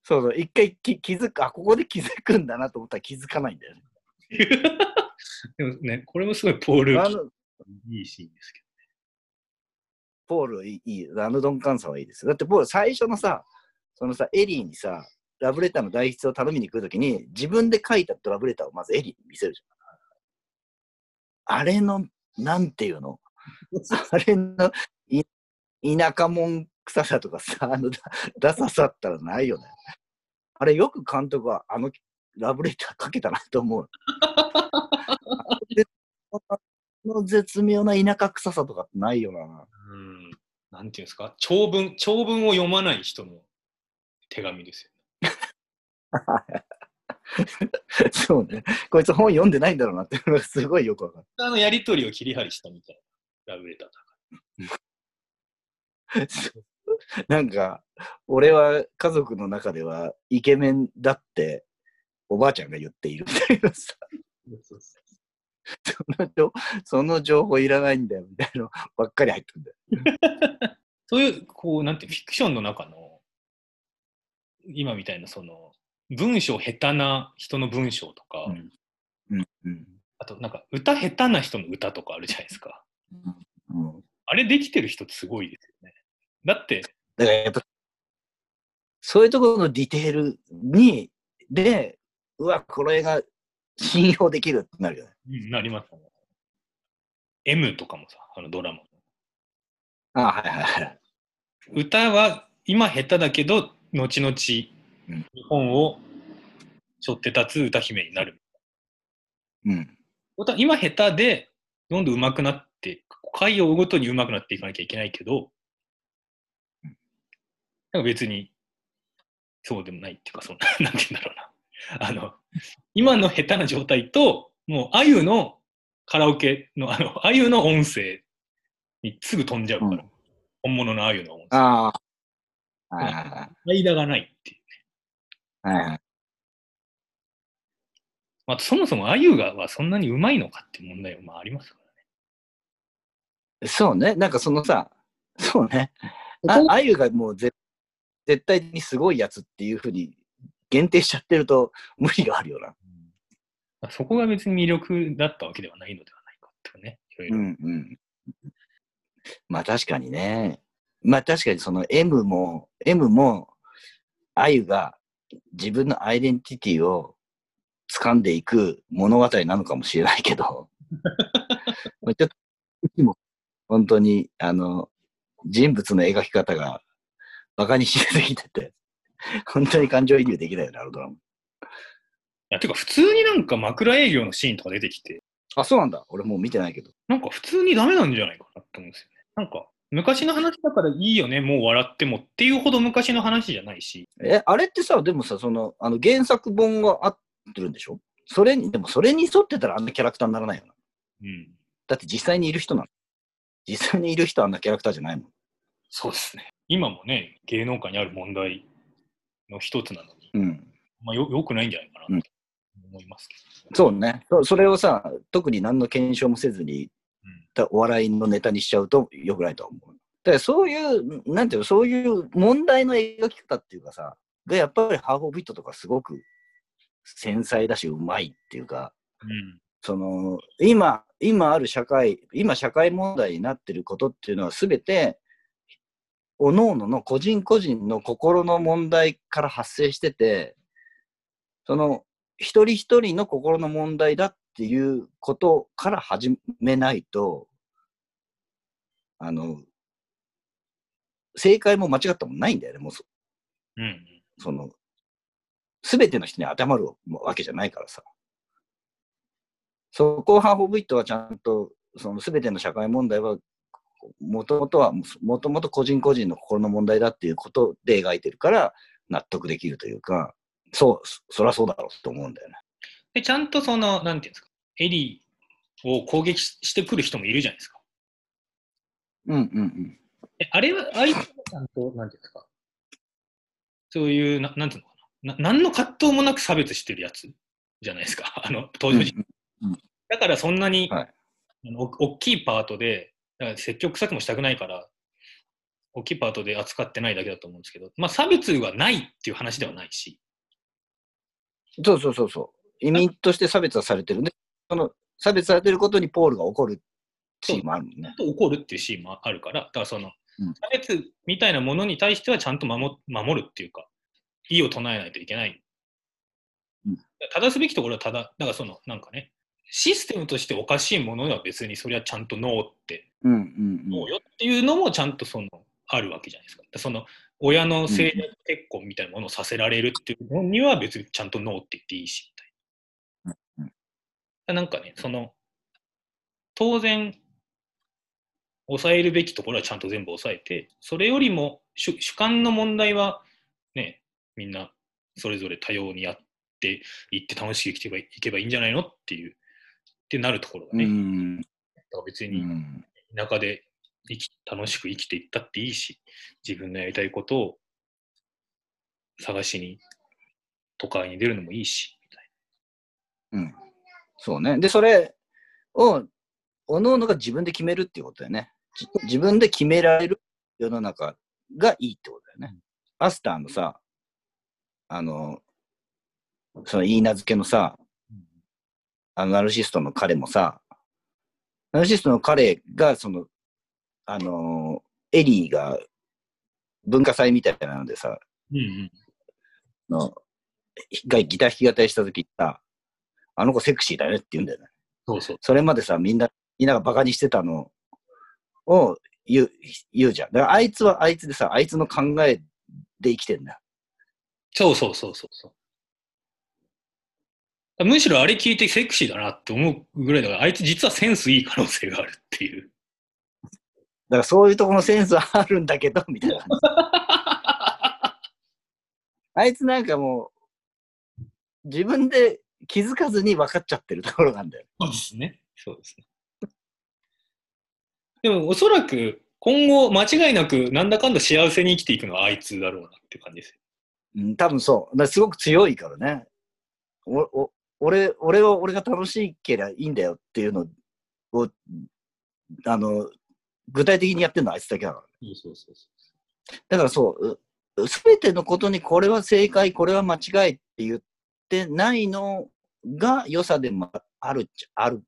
[SPEAKER 1] そうそう、一回き気づく、あ、ここで気づくんだなと思ったら気づかないんだよね。
[SPEAKER 2] でもね、これもすごいポール、いいシーンですけ
[SPEAKER 1] ポールいいあの鈍感さはいいです。だってポール最初のさ、そのさ、エリーにさ、ラブレターの代筆を頼みに来るときに、自分で書いたラブレターをまずエリーに見せるじゃん。あれの、なんていうの？あれのい田舎者臭さとかさ、あのだダサさったらないよね。あれよく監督はあのラブレター書けたなと思う。の絶妙な田舎臭さとかってないよな。
[SPEAKER 2] ど。うん。なんていうんですか？長文、長文を読まない人の手紙ですよ。
[SPEAKER 1] そうね。こいつ本読んでないんだろうなってのがすごいよくわかる。
[SPEAKER 2] あのやりとりを切り張りしたみたいなラブレターだか
[SPEAKER 1] なんか、俺は家族の中ではイケメンだっておばあちゃんが言っているみたいなさ、
[SPEAKER 2] ら。そ
[SPEAKER 1] の情その情報いらないんだよみたいなのばっかり入ってくんだよ。
[SPEAKER 2] そういう、こう、なんてフィクションの中の、今みたいな、その、文章下手な人の文章とか、
[SPEAKER 1] うんうんうん
[SPEAKER 2] あと、なんか、歌下手な人の歌とかあるじゃないですか。
[SPEAKER 1] うん、
[SPEAKER 2] あれできてる人ってすごいですよね。だって、
[SPEAKER 1] だからやっぱ、そういうところのディテールに、で、うわ、これが信用できるってなるよね。
[SPEAKER 2] うんなりますね。M とかもさ、あのドラマ。
[SPEAKER 1] あはいはいはい。
[SPEAKER 2] 歌は今下手だけど、後々、日
[SPEAKER 1] うん
[SPEAKER 2] 本を背負って立つ歌姫になる。
[SPEAKER 1] うん。
[SPEAKER 2] 歌今下手で、どんどん上手くなって、回を追うごとに上手くなっていかなきゃいけないけど、なんか別に、そうでもないっていうか、その、なんて言うんだろうな。あの、今の下手な状態と、もう、あゆのカラオケの、あの、あゆの音声にすぐ飛んじゃうから、
[SPEAKER 1] うん
[SPEAKER 2] 本物のあゆの音声。
[SPEAKER 1] ああ。はいはいはい
[SPEAKER 2] 間がないっていう。
[SPEAKER 1] はいはい。
[SPEAKER 2] あと、そもそもあゆがはそんなにうまいのかって問題はまあありますからね。
[SPEAKER 1] そうね。なんかそのさ、そうね。あゆがもうぜ絶対にすごいやつっていうふうに限定しちゃってると無理があるよな。
[SPEAKER 2] まあそこが別に魅力だったわけではないのではないかっていうね。いろいろ
[SPEAKER 1] うんうん。まあ確かにね。まあ確かにその M も、M も、あゆが自分のアイデンティティを掴んでいく物語なのかもしれないけど、まあちょっと、も本当に、あの、人物の描き方が馬鹿にしすぎてて、本当に感情移入できないよね、あのドラマ。
[SPEAKER 2] いや、てか普通になんか枕営業のシーンとか出てきて、
[SPEAKER 1] あ、そうなんだ。俺もう見てないけど。
[SPEAKER 2] なんか普通にダメなんじゃないかなって思うんですよね。なんか、昔の話だからいいよね、もう笑ってもっていうほど昔の話じゃないし、
[SPEAKER 1] え、あれってさ、でもさ、その、あの原作本が合ってるんでしょ？それに、でもそれに沿ってたらあんなキャラクターにならないよな。
[SPEAKER 2] うん。
[SPEAKER 1] だって実際にいる人なの。実際にいる人はあんなキャラクターじゃないもん。
[SPEAKER 2] そうですね。今もね、芸能界にある問題の一つなのに、
[SPEAKER 1] うん。
[SPEAKER 2] まあよよくないんじゃないかなと思いますけど。
[SPEAKER 1] そうね。そそれをさ、特に何の検証もせずに、
[SPEAKER 2] うん
[SPEAKER 1] たお笑いのネタにしちゃうと良くないとは思う。だからそういう、なんていうの、そういう問題の描き方っていうかさ、がやっぱりハーフ・オブ・ビットとかすごく繊細だし、うまいっていうか、
[SPEAKER 2] うん。
[SPEAKER 1] その、今、今ある社会、今社会問題になってることっていうのはすべて、各々の個人個人の心の問題から発生してて、その、一人一人の心の問題だっていうことから始めないと、あの、正解も間違ったもないんだよね、もうそ
[SPEAKER 2] うん。
[SPEAKER 1] その、すべての人に当てはまるわけじゃないからさ。そこをハーフ・オブ・イットはちゃんと、そのすべての社会問題は、もともとは、もともと個人個人の心の問題だっていうことで描いてるから、納得できるというか、そう、そそりゃそうだろうと思うんだよね。
[SPEAKER 2] で、ちゃんとその、なんていうんですか、エリーを攻撃ししてくる人もいるじゃないですか。
[SPEAKER 1] うんうんうん。
[SPEAKER 2] えあれは、あいつはちゃんと、なんていうんですか、そういう、ななんていうのかな、な何の葛藤もなく差別してるやつじゃないですか、あの、登場人物。
[SPEAKER 1] うん
[SPEAKER 2] だからそんなに、
[SPEAKER 1] はい。
[SPEAKER 2] 大きいパートで、だから積極臭くもしたくないから、大きいパートで扱ってないだけだと思うんですけど、まあ差別はないっていう話ではないし、
[SPEAKER 1] そうそうそうそう。移民として差別はされてるんで、その差別されてることにポールが怒るシーンもあるもんね。
[SPEAKER 2] と怒るっていうシーンもあるから、だからその、
[SPEAKER 1] うん
[SPEAKER 2] 差別みたいなものに対してはちゃんと守守るっていうか、意を唱えないといけない。
[SPEAKER 1] うん
[SPEAKER 2] 正すべきところはただ、だからその、なんかね、システムとしておかしいものは別にそれはちゃんとノーって、
[SPEAKER 1] うんうん
[SPEAKER 2] ノーよっていうのもちゃんとその、あるわけじゃないですか。その、親の性格結婚みたいなものをさせられるっていうのには別にちゃんとノーって言っていいし、みたいな。なんかね、その、当然、抑えるべきところはちゃんと全部抑えて、それよりも主主観の問題はね、みんなそれぞれ多様にやっていって楽しく生きていけばいいんじゃないのっていう、ってなるところが
[SPEAKER 1] うん。
[SPEAKER 2] ね、
[SPEAKER 1] うん
[SPEAKER 2] だから別
[SPEAKER 1] う
[SPEAKER 2] に
[SPEAKER 1] ん
[SPEAKER 2] 田舎で生き楽しく生きていったっていいし、自分のやりたいことを探しに都会に出るのもいいし、みたい
[SPEAKER 1] うん。そうね。で、それを、おのおのが自分で決めるっていうことだよね。じ自分で決められる世の中がいいってことだよね。アスターのさ、あの、その言い名付けのさ、あのナルシストの彼もさ、ナルシストの彼が、その、あの、エリーが文化祭みたいなのでさ、
[SPEAKER 2] な。うんうん。
[SPEAKER 1] のがギター弾き語りした時にさ、あの子セクシーだよねって言うんだよね。
[SPEAKER 2] そうそう。
[SPEAKER 1] それまでさ、みんな、みんながバカにしてたのを言う、言うじゃん。だからあいつはあいつでさ、あいつの考えで生きてんだよ。
[SPEAKER 2] そうそうそうそうそう。むしろあれ聞いてセクシーだなって思うぐらいだから、あいつ実はセンスいい可能性があるっていう。
[SPEAKER 1] だからそういうところのセンスはあるんだけど、みたいな。あいつなんかもう、自分で気づかずに分かっちゃってるところなんだよ。
[SPEAKER 2] そうですね。そうですね。でもおそらく今後間違いなくなんだかんだ幸せに生きていくのはあいつだろうなって感じですよ。
[SPEAKER 1] うん、多分そう。すごく強いからね。おお俺、俺は俺が楽しいけりゃいいんだよっていうのを、あの、具体的にやってるのはあいつだけだから。
[SPEAKER 2] そうそうそうそ
[SPEAKER 1] だからそう、すべてのことにこれは正解、これは間違いって言ってないのが良さでもあるっちゃある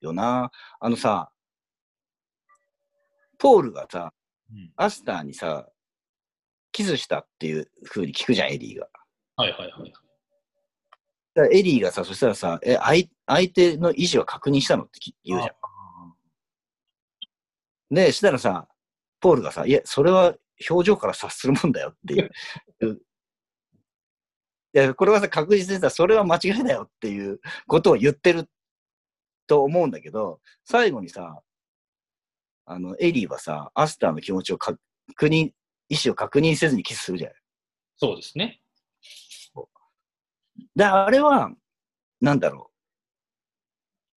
[SPEAKER 1] よな。あのさ、ポールがさ、
[SPEAKER 2] うん
[SPEAKER 1] アスターにさ、キスしたっていう風に聞くじゃん、エリーが。
[SPEAKER 2] はいはいはい。
[SPEAKER 1] エリーがさ、そしたらさ、え、相相手の意思は確認したの？ってき言うじゃん。で、したらさ、ポールがさ、いや、それは表情から察するもんだよっていう。いや、これはさ、確実にさ、それは間違いだよっていうことを言ってると思うんだけど、最後にさ、あの、エリーはさ、アスターの気持ちを確認、意思を確認せずにキスするじゃん。
[SPEAKER 2] そうですね。
[SPEAKER 1] で、あれは、なんだろ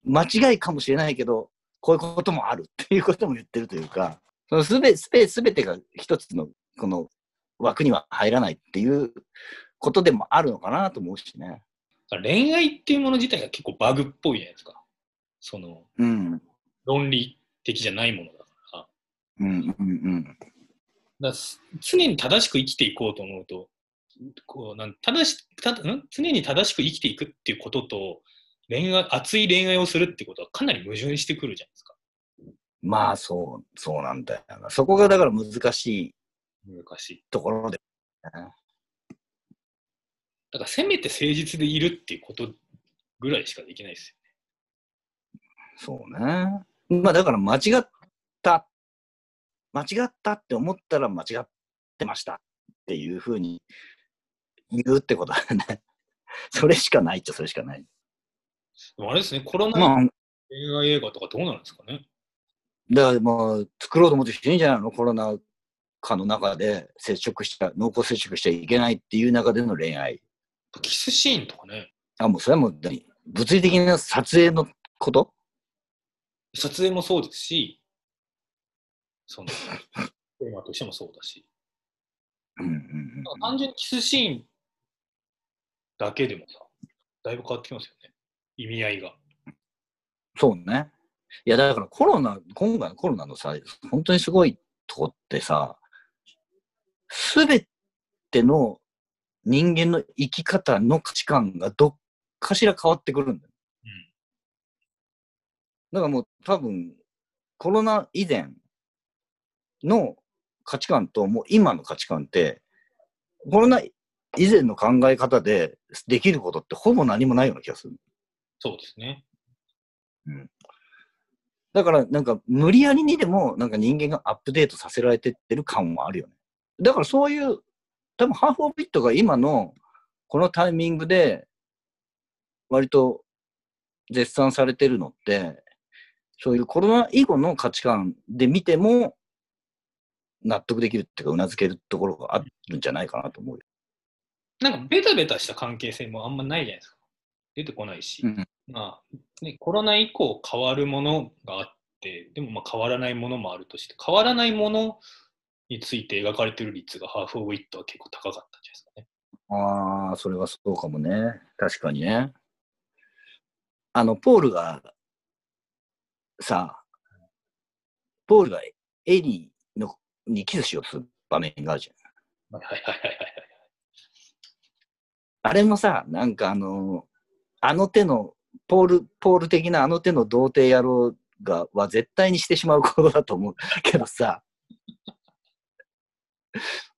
[SPEAKER 1] う。間違いかもしれないけど、こういうこともあるっていうことも言ってるというか、そのすべ、すべ、すべてが一つの、この枠には入らないっていうことでもあるのかなと思うしね。
[SPEAKER 2] 恋愛っていうもの自体が結構バグっぽいじゃないですか。その、
[SPEAKER 1] うん。
[SPEAKER 2] 論理的じゃないものだから。
[SPEAKER 1] うん、うん、うん。
[SPEAKER 2] だ常に正しく生きていこうと思うと、こうなん正したん？常に正しく生きていくっていうことと、恋愛、熱い恋愛をするってことはかなり矛盾してくるじゃないですか。
[SPEAKER 1] まあ、そう、そうなんだよな。そこがだから難しい
[SPEAKER 2] 難しい。
[SPEAKER 1] ところで。
[SPEAKER 2] だからせめて誠実でいるっていうことぐらいしかできないです
[SPEAKER 1] そうね。まあだから間違った、間違ったって思ったら間違ってましたっていうふうに言うってことだよね。それしかないっちゃそれしかない。
[SPEAKER 2] よ。でもあれですね、コロナ
[SPEAKER 1] まあ、
[SPEAKER 2] 恋愛映画とかどうなるんですかね？
[SPEAKER 1] だからもう作ろうと思ってるんじゃないの？コロナ禍の中で接触した、濃厚接触しちゃいけないっていう中での恋愛。
[SPEAKER 2] キスシーンとかね、
[SPEAKER 1] あ、もうそれはもう何？物理的な撮影のこと？
[SPEAKER 2] 撮影もそうですし、その、テーマとしてもそうだし、
[SPEAKER 1] うんうんうん
[SPEAKER 2] 単純にキスシーンだけでもさ、だいぶ変わってきますよね。意味合いが。
[SPEAKER 1] そうね。いや、だからコロナ、今回のコロナのさ、本当にすごいとこってさ、すべての人間の生き方の価値観がどっかしら変わってくるんだよ。
[SPEAKER 2] うん。
[SPEAKER 1] だからもう多分、コロナ以前の価値観ともう今の価値観って、コロナ以前の考え方でできることってほぼ何もないような気がする。
[SPEAKER 2] そうですね。
[SPEAKER 1] だから、なんか、無理やりにでも、なんか人間がアップデートさせられてってる感はあるよね。だからそういう、多分ハーフオブビットが今の、このタイミングで、割と絶賛されてるのって、そういうコロナ以後の価値観で見ても、納得できるっていうか、うなずけるところがあるんじゃないかなと思うよ。
[SPEAKER 2] なんかベタベタした関係性もあんまないじゃないですか。出てこないし。
[SPEAKER 1] うん
[SPEAKER 2] まあ、ね、コロナ以降変わるものがあって、でもまあ変わらないものもあるとして、変わらないものについて描かれてる率がハーフ・オブ・イットは結構高かったんじゃないですかね。
[SPEAKER 1] ああ、それはそうかもね。確かにね。あの、ポールが、さ、ポールがエリーのにキスしようとする場面があるじゃん。
[SPEAKER 2] はいはいはいはいはい。
[SPEAKER 1] あれもさ、なんかあの、あの手の、ポール、ポール的なあの手の童貞野郎が、は絶対にしてしまうことだと思う けどさ、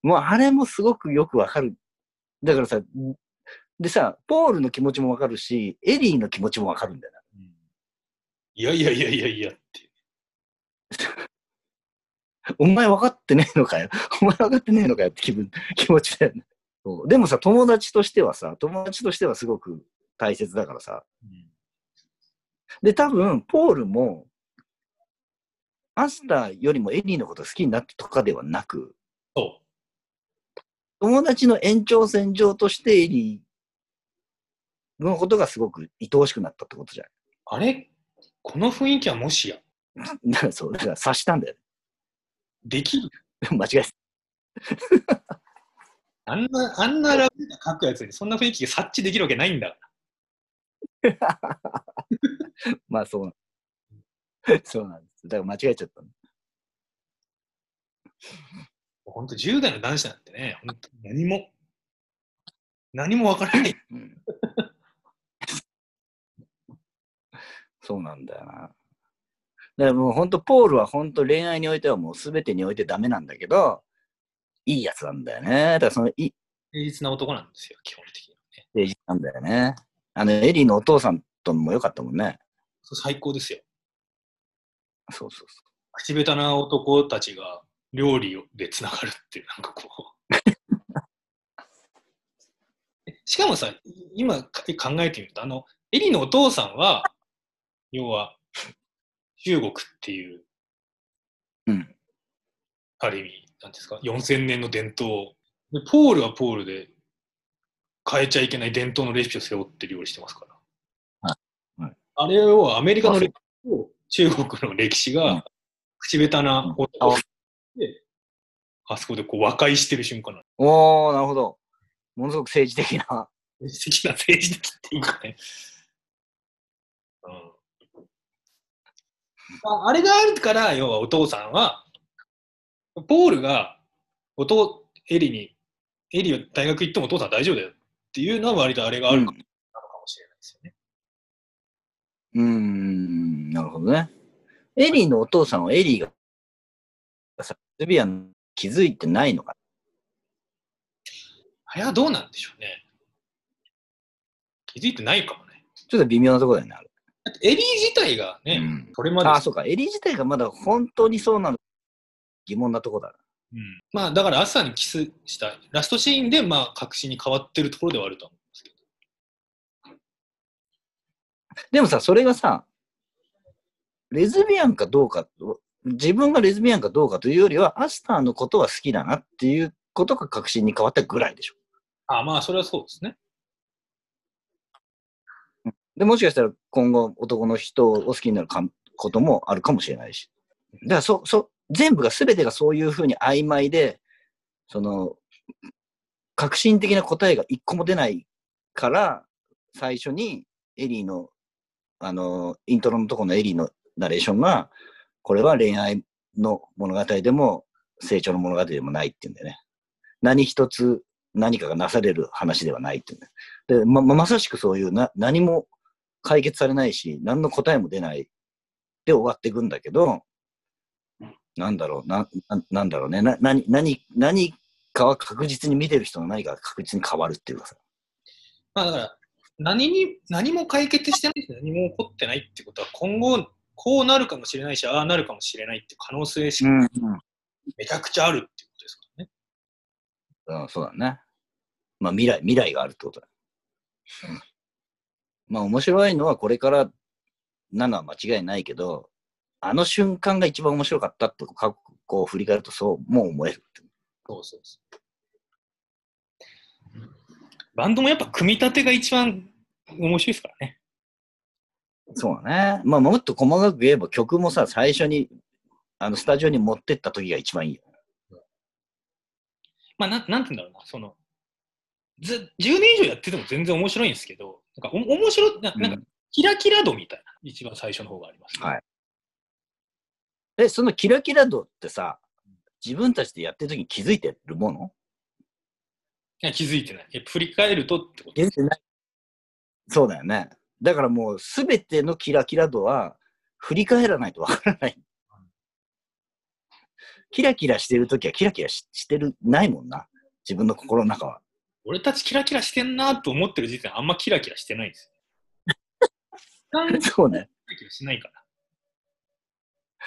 [SPEAKER 1] もうあれもすごくよくわかる。だからさ、でさ、ポールの気持ちもわかるし、エリーの気持ちもわかるんだよな。
[SPEAKER 2] うんいやいやいやいやいやって。
[SPEAKER 1] お前分かってねえのかよ。お前分かってねえのかよって気分、気持ちだよね。そうでもさ、友達としてはさ、友達としてはすごく大切だからさ。
[SPEAKER 2] うん
[SPEAKER 1] で、多分、ポールも、アスターよりもエリーのこと好きになったとかではなく、
[SPEAKER 2] そ
[SPEAKER 1] 友達の延長線上としてエリーのことがすごく愛おしくなったってことじゃ
[SPEAKER 2] う。あれ？この雰囲気はもしや、
[SPEAKER 1] ん。だからそう、だから察したんだよ
[SPEAKER 2] できる？
[SPEAKER 1] ね。間違え
[SPEAKER 2] あんな、あんなラブレター書くやつにそんな雰囲気が察知できるわけないんだから。
[SPEAKER 1] た。まあそうなんそうなんです。だから間違えちゃったの。
[SPEAKER 2] 本当10代の男子なんてね、本当何も、何もわからない。
[SPEAKER 1] うんそうなんだよな。からもう本当、ポールは本当恋愛においてはもう全てにおいてダメなんだけど、いいやつなんだよね。だからその、いい、
[SPEAKER 2] 誠実な男なんですよ、基本的にはね。
[SPEAKER 1] 誠実なんだよね。あの、エリーのお父さんとも良かったもんね。
[SPEAKER 2] 最高ですよ。
[SPEAKER 1] そうそうそ
[SPEAKER 2] 口下手な男たちが料理でつながるっていう、なんかこう。しかもさ、今か考えてみると、あの、エリのお父さんは、要は、中国っていう、
[SPEAKER 1] う。うん。
[SPEAKER 2] ある意味、なんですか、4000年の伝統をで、ポールはポールで変えちゃいけない伝統のレシピを背負って料理してますから。
[SPEAKER 1] はいはい
[SPEAKER 2] あれをアメリカの歴史と中国の歴史
[SPEAKER 1] うん
[SPEAKER 2] が口下手な
[SPEAKER 1] うん
[SPEAKER 2] 男で、あそこでこう和解してる瞬間なの。
[SPEAKER 1] おー、なるほど。ものすごく政治的な。
[SPEAKER 2] 政治的な政治的っていうかね。うんああれがあるから、要はお父さんは、ポールが、お父、エリに、エリは大学行ってもお父さん大丈夫だよっていうのは割とあれがあるかも,、しれないですよね。
[SPEAKER 1] うん、うんなるほどね。エリーのお父さんはエリーがさ、レズビアン気づいてないのか
[SPEAKER 2] あれはどうなんでしょうね。気づいてないかもね。
[SPEAKER 1] ちょっと微妙なところだよね、あれ。
[SPEAKER 2] だってエリー自体がね、
[SPEAKER 1] うん
[SPEAKER 2] それまで
[SPEAKER 1] ああ、そうか。エリー自体がまだ本当にそうなの疑問なとこだ。
[SPEAKER 2] うんまあだから朝にキスしたラストシーンでまあ確信に変わってるところではあると思うんですけど。
[SPEAKER 1] でもさ、それがさ、レズビアンかどうか、自分がレズビアンかどうかというよりは、アスターのことは好きだなっていうことが確信に変わったぐらいでしょ。
[SPEAKER 2] あまあそれはそうですね。
[SPEAKER 1] で、もしかしたら今後男の人を好きになるかこともあるかもしれないし。だからそ、そ、全部が全てがそういうふうに曖昧で、その、革新的な答えが一個も出ないから、最初にエリーの、あの、イントロのところのエリーのナレーションが、これは恋愛の物語でも成長の物語でもないっていうんだよね。何一つ何かがなされる話ではないっていうんだよ。で、ま、ままさしくそういうな、何も解決されないし、何の答えも出ないで終わっていくんだけど、なんだろう、な、ななんだろうね、な、何、何、何かは確実に見てる人の何かが確実に変わるっていうかさ。
[SPEAKER 2] まあだから何に何も解決してないし何も起こってないってことは今後こうなるかもしれないしああなるかもしれないって可能性しか
[SPEAKER 1] ん、
[SPEAKER 2] めちゃくちゃあるっていうことですからね。
[SPEAKER 1] うん。うん、そうだね。まあ未来、未来があるってことだ。うんまあ面白いのはこれからなのは間違いないけど、あの瞬間が一番面白かったって過去を振り返るとそう、もう思える。
[SPEAKER 2] そうそうそう。バンドもやっぱ組み立てが一番面白いですからね。
[SPEAKER 1] そうだね。まあもっと細かく言えば曲もさ、最初にあのスタジオに持ってった時が一番いいよ。
[SPEAKER 2] まあなんなんて言うんだろうな、そのず10年以上やってても全然面白いんですけど、なんかお面白いななんか
[SPEAKER 1] うん
[SPEAKER 2] キラキラ度みたいな、一番最初の方があります、ね。
[SPEAKER 1] はいえ、そのキラキラ度ってさ、自分たちでやってる時に気づいてるもの？
[SPEAKER 2] いや気づいてない。やっぱ振り返るとってこと？
[SPEAKER 1] そうだよね。だからもうすべてのキラキラ度は振り返らないとわからない。キラキラしてる時はキラキラししてる、ないもんな。自分の心の中は。
[SPEAKER 2] 俺たちキラキラしてんなと思ってる時点であんまキラキラしてないんですよ。キ ラ
[SPEAKER 1] そうね。
[SPEAKER 2] キラしないか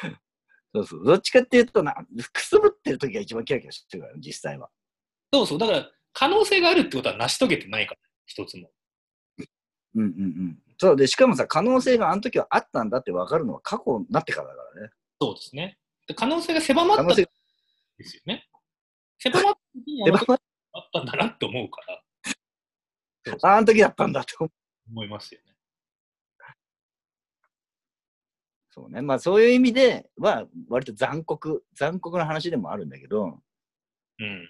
[SPEAKER 2] ら。
[SPEAKER 1] そうそう。どっちかっていうとな、くすぶってる時が一番キラキラしてるから、実際は。
[SPEAKER 2] そうそう。だから可能性があるってことは成し遂げてないから、一つも。
[SPEAKER 1] うんうんうん。そうで、しかもさ、可能性があの時はあったんだって分かるのは過去になってからだからね。
[SPEAKER 2] そうですね。で可能性が狭まったんですよね。狭まった時にあったんだなって思うから、
[SPEAKER 1] あの時だったんだと
[SPEAKER 2] 思いますよね。
[SPEAKER 1] そうね。まあそういう意味では、割と残酷、残酷な話でもあるんだけど、
[SPEAKER 2] うん。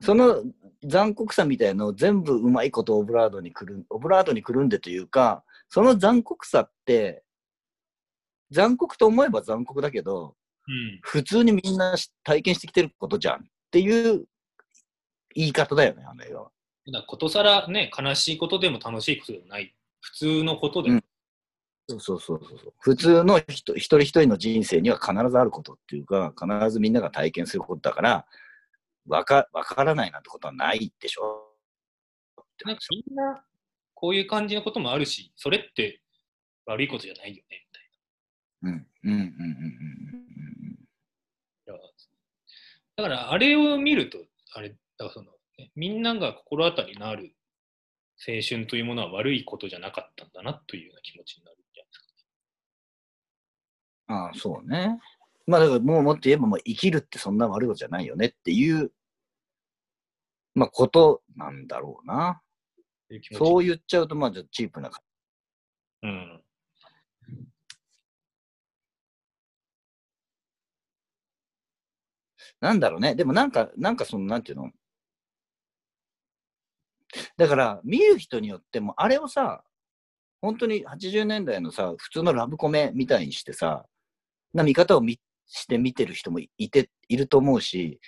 [SPEAKER 1] その残酷さみたいのを全部うまいことオブラードにくるん、オブラードにくるんでというか、その残酷さって、残酷と思えば残酷だけど、
[SPEAKER 2] うん。
[SPEAKER 1] 普通にみんなし体験してきてることじゃんっていう言い方だよね、あの映画は。
[SPEAKER 2] だことさらね、悲しいことでも楽しいことでもない、普通のことでも、
[SPEAKER 1] うんそうそうそうそう。普通の人一人一人の人生には必ずあることっていうか、必ずみんなが体験することだから、わかわからないなんてことはないでしょ。
[SPEAKER 2] なんかみんなこういう感じのこともあるし、それって悪いことじゃないよね、みたい
[SPEAKER 1] うん、うん、うん、うん、うん
[SPEAKER 2] だから、あれを見ると、あれ、だからその、ねみんなが心当たりのある青春というものは悪いことじゃなかったんだなというような気持ちになるんじゃないですか。
[SPEAKER 1] うん。ああ、そうね。まあ、だからもうもっと言えば、もう生きるってそんな悪いことじゃないよねっていう、まあ、ことなんだろうな。そう言っちゃうと、まあ、ちょっとチープな感
[SPEAKER 2] うん。
[SPEAKER 1] なんだろうね。でもなんか、なんかその、なんていうの？だから、見る人によっても、あれをさ、本当に80年代のさ、普通のラブコメみたいにしてさ、な見方を見して見てる人もいて、いると思うし、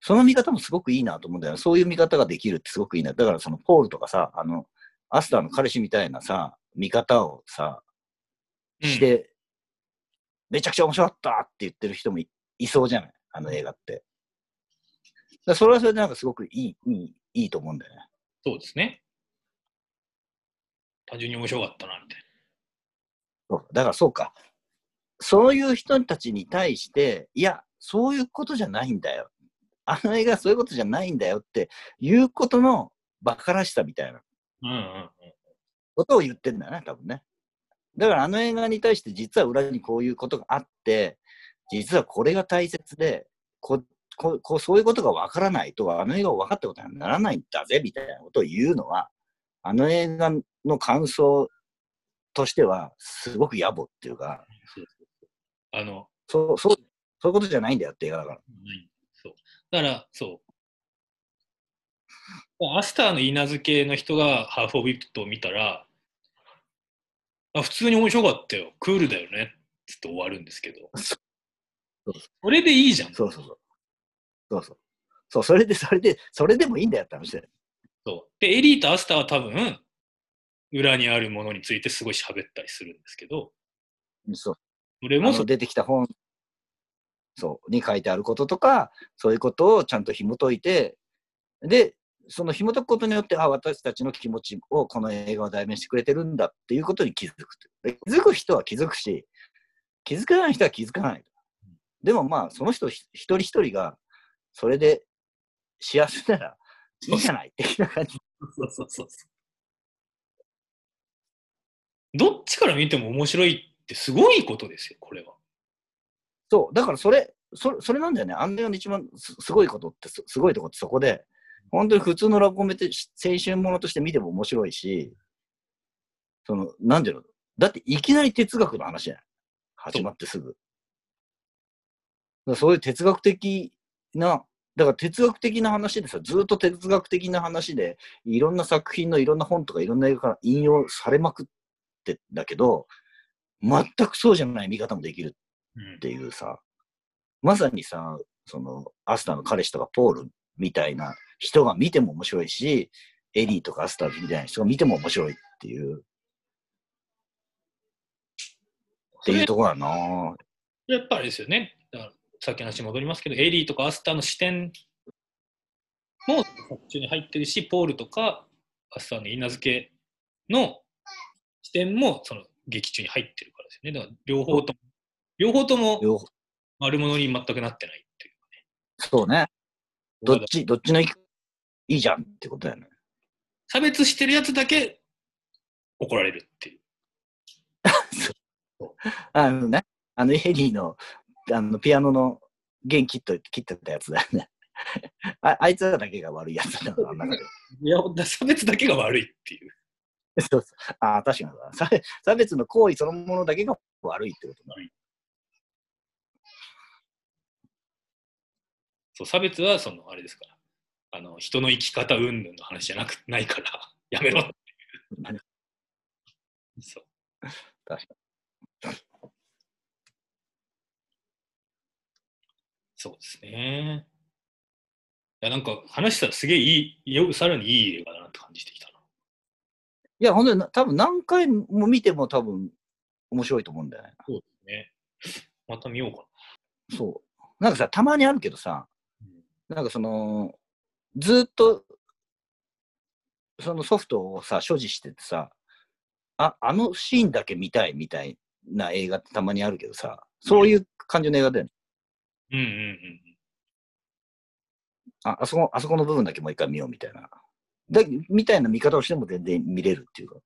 [SPEAKER 1] その見方もすごくいいなと思うんだよね。そういう見方ができるってすごくいいな。だからそのポールとかさ、あの、アスターの彼氏みたいなさ、見方をさ、して、めちゃくちゃ面白かったって言ってる人もいいそうじゃない？あの映画って。だそれはそれでなんかすごくいい、いい、いいと思うんだよね。
[SPEAKER 2] そうですね。単純に面白かったな、みたい
[SPEAKER 1] そうだからそうか。そういう人たちに対して、いや、そういうことじゃないんだよ。あの映画はそういうことじゃないんだよっていうことの馬鹿らしさみたいな
[SPEAKER 2] な。うんうんうん。
[SPEAKER 1] ことを言ってんだよね、多分ね。だからあの映画に対して実は裏にこういうことがあって、実はこれが大切で、こここうそういうことが分からないと、あの映画を分かったことにはならないんだぜ、みたいなことを言うのは、あの映画の感想としては、すごく野暮っていうか、
[SPEAKER 2] あの、
[SPEAKER 1] そう、そう、そういうことじゃないんだよって映画だから。
[SPEAKER 2] ないそう。だから、そう。アスターの言い名付けの人がハーフ・オブ・イットを見たら、あ普通に面白かったよ、クールだよねつって終わるんですけど、
[SPEAKER 1] そう
[SPEAKER 2] それでいいじゃん。
[SPEAKER 1] そうそうそう。そうそう。そう、それで、それで、それでもいいんだよって話だよ。
[SPEAKER 2] そうで、エリーとアスターは多分、裏にあるものについてすごい喋ったりするんですけど、
[SPEAKER 1] そう。
[SPEAKER 2] それもそ
[SPEAKER 1] 出てきた本そうに書いてあることとか、そういうことをちゃんと紐解いて、で、その紐解くことによって、あ、私たちの気持ちをこの映画は代弁してくれてるんだっていうことに気づく気づく人は気づくし、気づかない人は気づかない。でもまあ、その人ひ一人一人が、それで幸せならいいじゃない的な感じ。
[SPEAKER 2] そうそうそうそう。どっちから見ても面白いってすごいことですよ、これは。
[SPEAKER 1] そう、だからそれ、それそれなんだよね。あんなの一番すごいことってす、すごいとこってそこで、本当に普通のラブコメって青春ものとして見ても面白いし、その、なんていうの？だっていきなり哲学の話じゃない始まってすぐ。そういう哲学的な、だから哲学的な話でさ、ずっと哲学的な話で、いろんな作品のいろんな本とかいろんな映画から引用されまくってんだけど、全くそうじゃない見方もできる
[SPEAKER 2] うん。
[SPEAKER 1] っていうさ、まさにさ、その、アスターの彼氏とかポールみたいな人が見ても面白いし、エリーとかアスターみたいな人が見ても面白いっていう、っていうところだな
[SPEAKER 2] やっぱりですよね。さっきの話に戻りますけど、エリーとかアスターの視点も作中に入ってるし、ポールとかアスターの言い名付けの視点もその劇中に入ってるですよね。だから両方とも、両方とも
[SPEAKER 1] 両方
[SPEAKER 2] 悪者に全くなってないっていう
[SPEAKER 1] そうね。どっ
[SPEAKER 2] ね。
[SPEAKER 1] ち、どっちのいいいいじゃんってことだよね。
[SPEAKER 2] 差別してるやつだけ怒られるってい う。
[SPEAKER 1] あのね、あのエリーの、あの、ピアノの弦切っと切ってたやつだよね。ああいつらだけが悪いやつだな
[SPEAKER 2] いや、差別だけが悪いっていう。
[SPEAKER 1] そうそう。ああ、確かに差別の行為そのものだけが悪いってことだ。
[SPEAKER 2] そう、差別はその、あれですから。あの、人の生き方云々の話じゃなくないから、やめろっていう。そう。
[SPEAKER 1] 確か
[SPEAKER 2] そうですね。いや、なんか話したらすげえいい、よさらにいい映画だなって感じてきたな。
[SPEAKER 1] いや、ほんとにな、多分何回も見ても多分面白いと思うんだよね。
[SPEAKER 2] そうですね。また見ようか
[SPEAKER 1] そう。なんかさ、たまにあるけどさ、
[SPEAKER 2] な。
[SPEAKER 1] なんかその、ずっと、そのソフトをさ、所持しててさ、あ、あのシーンだけ見たいみたいな映画ってたまにあるけどさ、そういう感じの映画だよね。
[SPEAKER 2] うんうんうん。
[SPEAKER 1] あ、あそこ、あそこの部分だけもう一回見ようみたいな。だみたいな見方をしても全然見れるっていうか。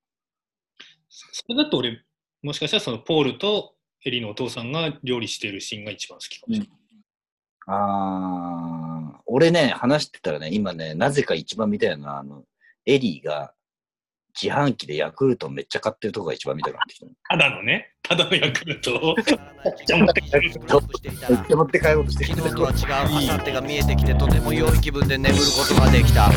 [SPEAKER 2] それだと俺、もしかしたらそのポールとエリのお父さんが料理してるシーンが一番好きかもしれない。
[SPEAKER 1] あー、俺ね、話してたらね、今ね、なぜか一番見たいのは、あの、エリーが自販機でヤクルトめっちゃ買ってるとこが一番見たくなってきた。
[SPEAKER 2] ただのね、ただのヤクルトを。
[SPEAKER 3] じゃ持って帰ろうとしていたら
[SPEAKER 1] めっちゃ持って帰ろうとして
[SPEAKER 3] 昨日とは違う明後日が見えてきてとても良い気分で眠ることができた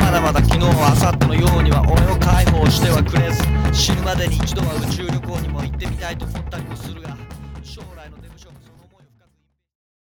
[SPEAKER 3] まだまだ昨日明後日のようには俺を解放してはくれず。死ぬまでに一度は宇宙旅行にも行ってみたいと思ったりもする。